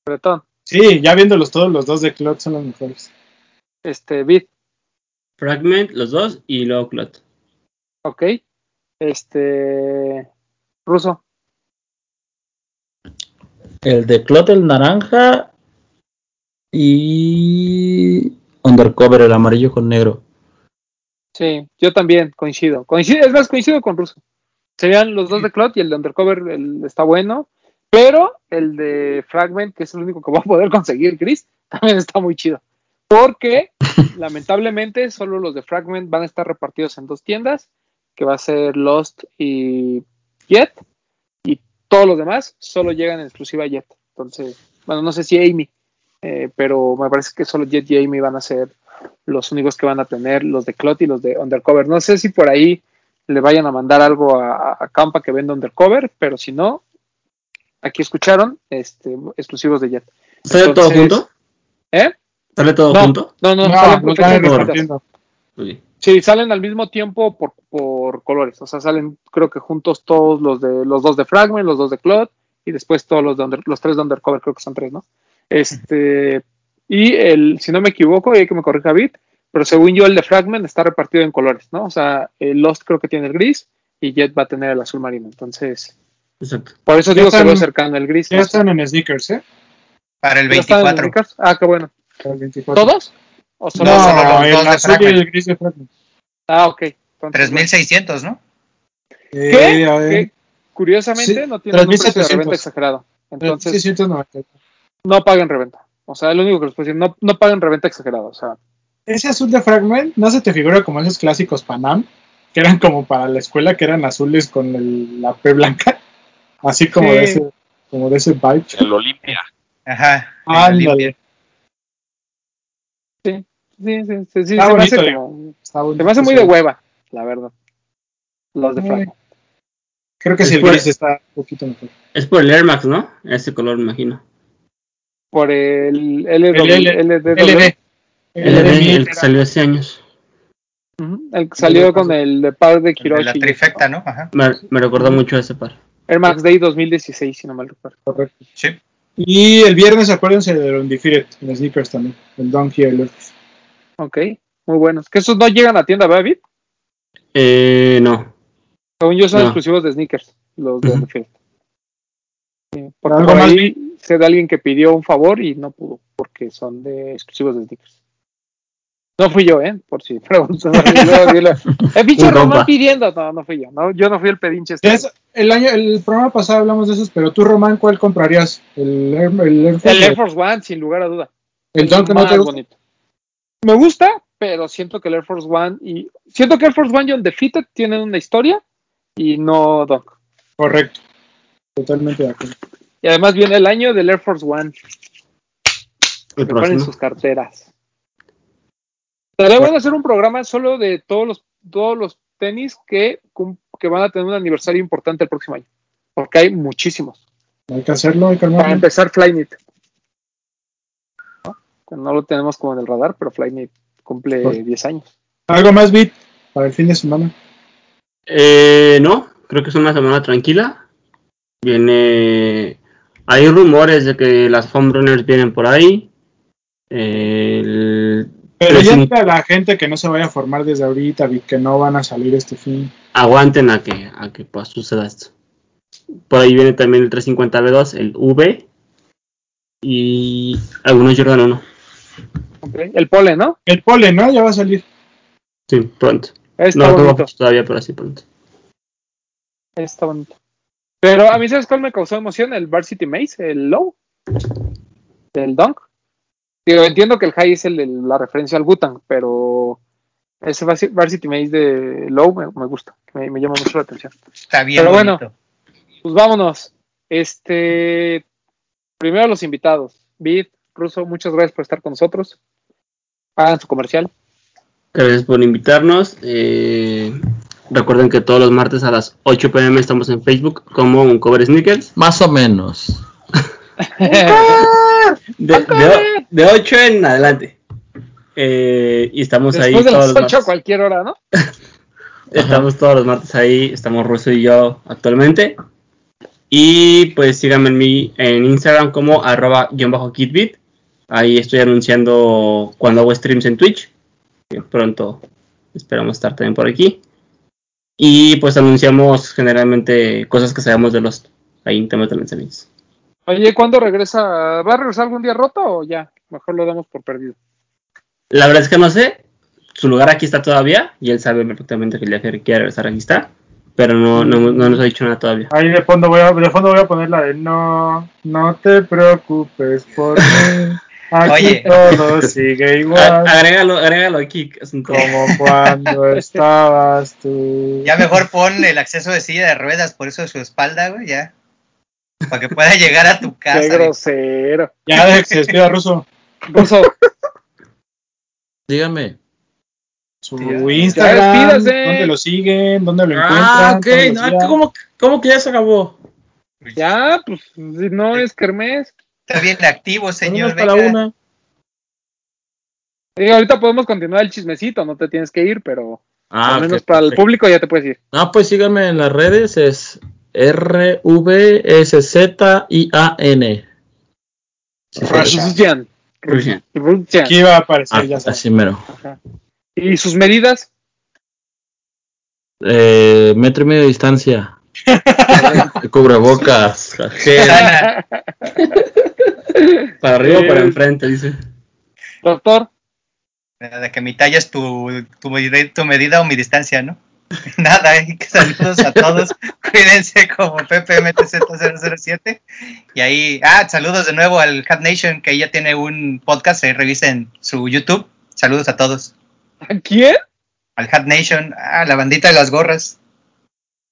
Bretón. Sí, ya viéndolos todos, los dos de Cloud son los mejores. Este, Vid, Fragment, los dos, y luego Clot. ok. Este, Ruso. El de Clot, el naranja. Y. Undercover, el amarillo con negro. Sí, yo también coincido. coincido. Es más, coincido con Ruso. Serían los dos de Clot y el de Undercover el, está bueno. Pero el de Fragment, que es el único que voy a poder conseguir, Chris, *laughs* también está muy chido. Porque, *laughs* lamentablemente, solo los de Fragment van a estar repartidos en dos tiendas, que va a ser Lost y Jet. Y todos los demás solo llegan en exclusiva a Jet. Entonces, bueno, no sé si Amy. eh, pero me parece que solo Jet y Amy van a ser los únicos que van a tener, los de Clot y los de Undercover. No sé si por ahí le vayan a mandar algo a, a Campa que venda Undercover, pero si no, aquí escucharon, este, exclusivos de Jet. ¿Sale todo junto? ¿Eh? ¿Sale todo No, junto? no, no, No, salen no por. Oye, Sí, salen al mismo tiempo por, por colores. O sea, salen creo que juntos todos los de los dos de Fragment, los dos de Cloud y después todos los de under- los tres de Undercover, creo que son tres, ¿no? Este y el, si no me equivoco, y hay que me corrija Bit, pero según yo el de Fragment está repartido en colores, ¿no? O sea, el Lost creo que tiene el gris y Jet va a tener el azul marino. Entonces, exacto. por eso Ya digo que están- veo cercano el gris. Ya ¿no? están en sneakers, ¿eh? Para el ¿Ya están en 24. sneakers? Ah, qué bueno. Para el 24. ¿Todos? ¿O solo No, solo los el dos de azul y Fragment. el gris de Fragment. Ah, ok. Entonces, bueno. 3600, ¿no? Eh, ¿Qué? Que curiosamente Sí, no tiene un precio de 3700. reventa exagerado. Entonces, 690. no paguen reventa. O sea, es lo único que les puedo decir, no, no paguen reventa exagerada. O sea, Ese azul de Fragment, ¿no se te figura como esos clásicos Panam? Que eran como para la escuela, que eran azules con el- la P blanca. *laughs* Así como, Sí. de ese, como de ese vibe. El Olimpia. Ajá. Ándale. Olimpia. sí, sí, sí, sí, sí, Está se me hace bonito, como- Está bonito, se me hace muy de hueva, la verdad. Los de Eh, Franco. Creo que sí, el gris está un poquito mejor. Es por el Air Max, ¿no? Ese color, me imagino. Por el LW, El de- que salió hace años. el que salió con el de par de El de Kiroshi. la trifecta, ¿no? Ajá. Me, me recordó mucho a ese par. Air Max Day 2016, si no mal recuerdo. Correcto. Sí. Y el viernes, acuérdense del Undefeated, en sneakers también. El Donkey y el Lurks. Ok, muy buenos. Que esos no llegan a tienda, ¿verdad, David? Eh, no. Según yo son No. exclusivos de sneakers, los de. Undefeated. Sí, porque ¿Algo por más, ahí sé de alguien que pidió un favor y no pudo, porque son de exclusivos de sneakers. No fui yo, ¿eh? Por si dile, Eh, pinche Román pidiendo. No, no fui yo. No, yo no fui el pedinche. este. Es- el año, el programa pasado hablamos de esos, pero tú, Román, ¿cuál comprarías? ¿El Air, el Air Force? El Air Force One, sin lugar a duda. ¿El Dunk no Más te gusta? bonito. Me gusta, pero siento que el Air Force One y siento que Air Force One y Undefeated tienen una historia y no Dunk. Correcto. Totalmente de acuerdo. Y además viene el año del Air Force One. El Preparen sus carteras. Estaría bueno hacer un programa solo de todos los, todos los tenis que, que van a tener un aniversario importante el próximo año. Porque hay muchísimos. Hay que hacerlo, hay que Para armarlo. empezar, Flyknit. No lo tenemos como en el radar, pero Flyknit cumple Pues- 10 años. ¿Algo más, Bit, para el fin de semana? Eh, no, creo que es una semana tranquila. Viene. Hay rumores de que las home runners vienen por ahí. El- Pero ya sí. a la gente que no se vaya a formar desde ahorita, Bit, que no van a salir este fin. Aguanten a que, a que pues, suceda esto. Por ahí viene también el 350B2, el V. Y algunos Jordan 1. Ok. El pole, ¿no? El pole, ¿no? Ya va a salir. Sí, pronto. Está no bonito. todavía, pero sí pronto. Está bonito. Pero a mí, ¿sabes cuál me causó emoción? El Varsity Maze, el low. Del Dunk. Digo, entiendo que el high es el de la referencia al Butang, pero ese Varsi- Varsity Maze de low me, me gusta, me, me llama mucho la atención. Está bien Pero bueno. Pues vámonos. Este, primero los invitados. Vid, Russo, muchas gracias por estar con nosotros. Hagan su comercial. Gracias por invitarnos. Eh, recuerden que todos los martes a las 8 pm estamos en Facebook como un cover sneakers. Más o menos. De, de, de 8 en adelante. Eh, y estamos ahí de todos las los 8 a martes. cualquier hora, ¿no? *laughs* Estamos todos los martes ahí. Estamos Russo y yo actualmente. Y pues síganme en, mi, en Instagram como arroba guion bajo kitbit. Ahí estoy anunciando cuando hago streams en Twitch. Pronto esperamos estar también por aquí. Y pues anunciamos generalmente cosas que sabemos de los ahí en temas de lanzamientos. Oye, ¿cuándo regresa? ¿Va a regresar algún día roto o ya? Mejor lo damos por perdido. La verdad es que no sé. Su lugar aquí está todavía. Y él sabe perfectamente que el que quiere regresar aquí está. Pero no, no, no nos ha dicho nada todavía. Ahí de fondo voy a, de fondo voy a poner la de no, no te preocupes por mí. *laughs* Aquí Oye. todo sigue *laughs* A- igual agrégalo, agrégalo aquí. como cuando *laughs* estabas tú. Ya mejor pon el acceso de silla de ruedas por eso de su espalda, güey, ya. Para que pueda llegar a tu casa. Qué grosero. Ya se despida Ruso. Ruso, Dígame. Su Instagram, dónde lo siguen, dónde lo Ah, encuentran. ok. Ah, días. ¿cómo, ¿Cómo que ya se acabó? ya, pues, si no es Kermés. Está bien activo, señor. Para una. Digo, ahorita podemos continuar el chismecito, no te tienes que ir, pero Ah, al menos ok, para el público ya te puedes ir. Ah, pues síganme en las redes, es R-V-S-Z-I-A-N. Rusian. Rusian. Rusian. Aquí va a aparecer, Ah, ya sabes. así mero. Ajá. ¿Y sus medidas? Eh, metro y medio de distancia. *laughs* Cubrebocas. para arriba o para enfrente, dice. Doctor, De que mi talla es tu, tu medida o mi distancia, ¿no? *laughs* Nada, eh, que saludos a todos. *laughs* Cuídense como PPMTZ007. Y ahí, ah, saludos de nuevo al Hat Nation, que ya tiene un podcast, ahí revisen su YouTube. Saludos a todos. ¿a quién? Al Hat Nation, ah, la bandita de las gorras.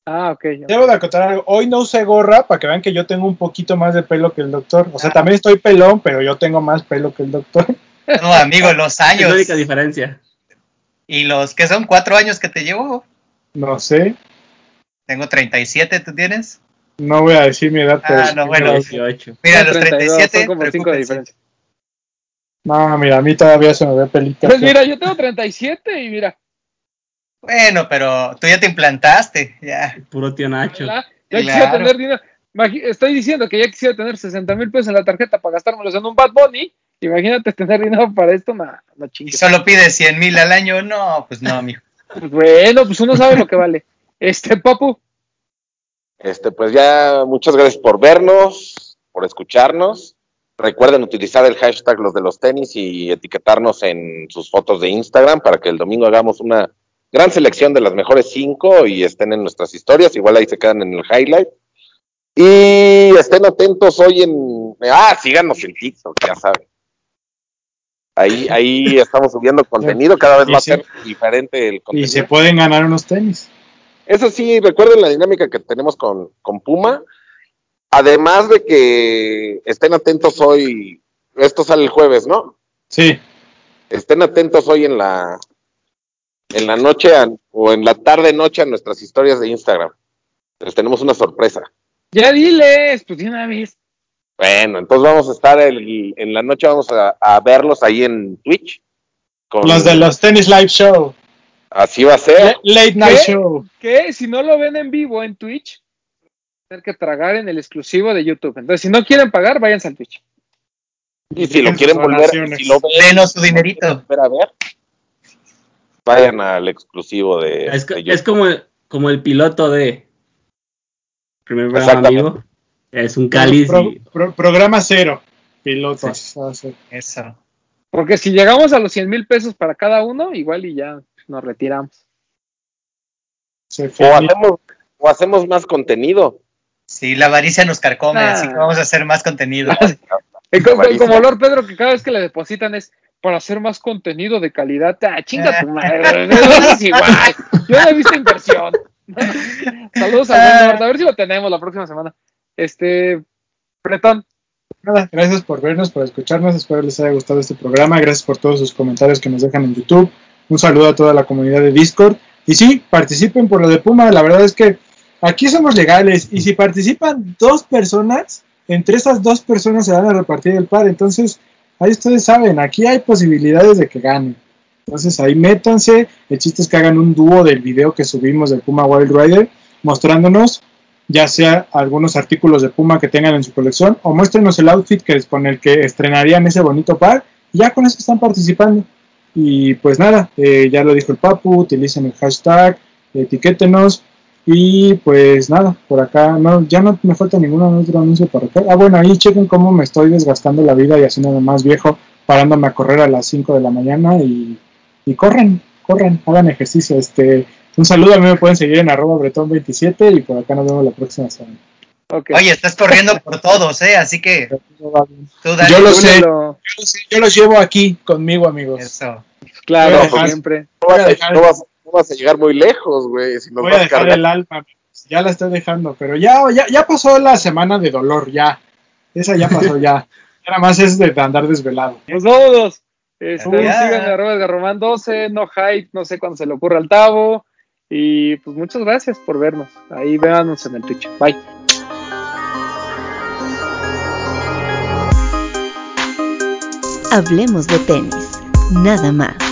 Ah, ok. ya. Debo de acotar algo. Hoy no usé gorra para que vean que yo tengo un poquito más de pelo que el doctor. O sea, Ah. también estoy pelón, pero yo tengo más pelo que el doctor. No, amigo, los Es la años. única diferencia. Y los que son cuatro años que te llevo. No sé. Tengo 37, ¿tú tienes? No voy a decir mi edad, pero. Ah, no, bueno. 18. Mira, los 32, 37. Son como 5 de preocúpense. diferencia. No, mira, a mí todavía se me ve pelito. Pues mira, yo tengo 37 y mira, Bueno, pero tú ya te implantaste, ya. Puro tío Nacho. ¿verdad? ya Claro. quisiera tener dinero. Estoy diciendo que ya quisiera tener 60 mil pesos en la tarjeta para gastármelos en un Bad Bunny. Imagínate tener dinero para esto, no, no Y solo pides 100 mil al año, no, pues no, mijo. Bueno, pues uno sabe lo que vale. Este, papu, Este, pues ya, muchas gracias por vernos, por escucharnos. Recuerden utilizar el hashtag los de los tenis y etiquetarnos en sus fotos de Instagram para que el domingo hagamos una gran selección de las mejores cinco y estén en nuestras historias. Igual ahí se quedan en el highlight. Y estén atentos hoy en. Ah, síganos en TikTok, ya saben. Ahí, ahí estamos subiendo contenido, cada vez Y va a ser diferente el Y contenido. se pueden ganar unos tenis. Eso sí, recuerden la dinámica que tenemos con, con Puma. Además de que estén atentos hoy, esto sale el jueves, ¿no? Sí. Estén atentos hoy en la en la noche a- o en la tarde noche a nuestras historias de Instagram. Les tenemos una sorpresa. ya diles, pues de una vez. Bueno, entonces vamos a estar el- en la noche, vamos a, a verlos ahí en Twitch. con- Los de los tenis live show. Así va a ser. La- Late night ¿Qué? show. Que si no lo ven en vivo en Twitch, tener que tragar en el exclusivo de YouTube. Entonces, si no quieren pagar, váyanse al Twitch. Y si lo quieren volver, si lo ven, Denos su dinerito. a ver, vayan al exclusivo de, Es, co- de es YouTube. como, como el piloto de primer programa Exactamente. amigo. Es un cáliz Pro- y pro- programa cero. Pilotos. Ah, sí. Eso. Porque si llegamos a los 100 mil pesos para cada uno, igual y ya nos retiramos. O hacemos, o hacemos más contenido. Sí, la avaricia nos carcome, Ah. así que vamos a hacer más contenido. *laughs* *laughs* Como Lord Pedro, que cada vez que le depositan es para hacer más contenido de calidad. Ah, chinga tu madre. No es igual. Yo no he visto inversión. *laughs* Saludos a Ah. Lord. A ver si lo tenemos la próxima semana. Este, Bretón, Nada, gracias por vernos, por escucharnos. Espero les haya gustado este programa. Gracias por todos sus comentarios que nos dejan en YouTube. Un saludo a toda la comunidad de Discord. Y sí, participen por lo de Puma. La verdad es que aquí somos legales. Y si participan dos personas, entre esas dos personas se van a repartir el par. Entonces, ahí ustedes saben, aquí hay posibilidades de que ganen. Entonces ahí métanse. El chiste es que hagan un dúo del video que subimos del Puma Wild Rider, mostrándonos ya sea algunos artículos de Puma que tengan en su colección o muéstrenos el outfit que, con el que estrenarían ese bonito par y ya con eso están participando. Y pues nada, eh, ya lo dijo el Papu, utilicen el hashtag, etiquétenos y pues nada, por acá no, ya no me falta ningún otro anuncio para acá. Ah, bueno, ahí chequen cómo me estoy desgastando la vida y haciendo más viejo, parándome a correr a las 5 de la mañana y, y corren, corren, hagan ejercicio. Este, un saludo, a mí me pueden seguir en arroba bretón27 y por acá nos vemos la próxima semana. Oye, estás corriendo por todos, ¿eh? Así que tú dale. Yo lo sé. Únelo. Yo, los- yo los llevo aquí conmigo, amigos. Eso. Claro, dejar- siempre. No vas, a a, dejar- no vas- no vas a llegar muy lejos, güey. Si Voy a dejar el alma, ya la estoy dejando, pero ya, ya, ya pasó la semana de dolor, ya. Esa ya pasó ya. *laughs* Nada más es de andar desvelado. Pues vámonos. Este, Ya. sigan arroba Garromán 12, no hype, no sé cuándo se le ocurra al Tavo. Y pues muchas gracias por vernos. Ahí véanos en el Twitch. Bye. Hablemos de tenis, nada más.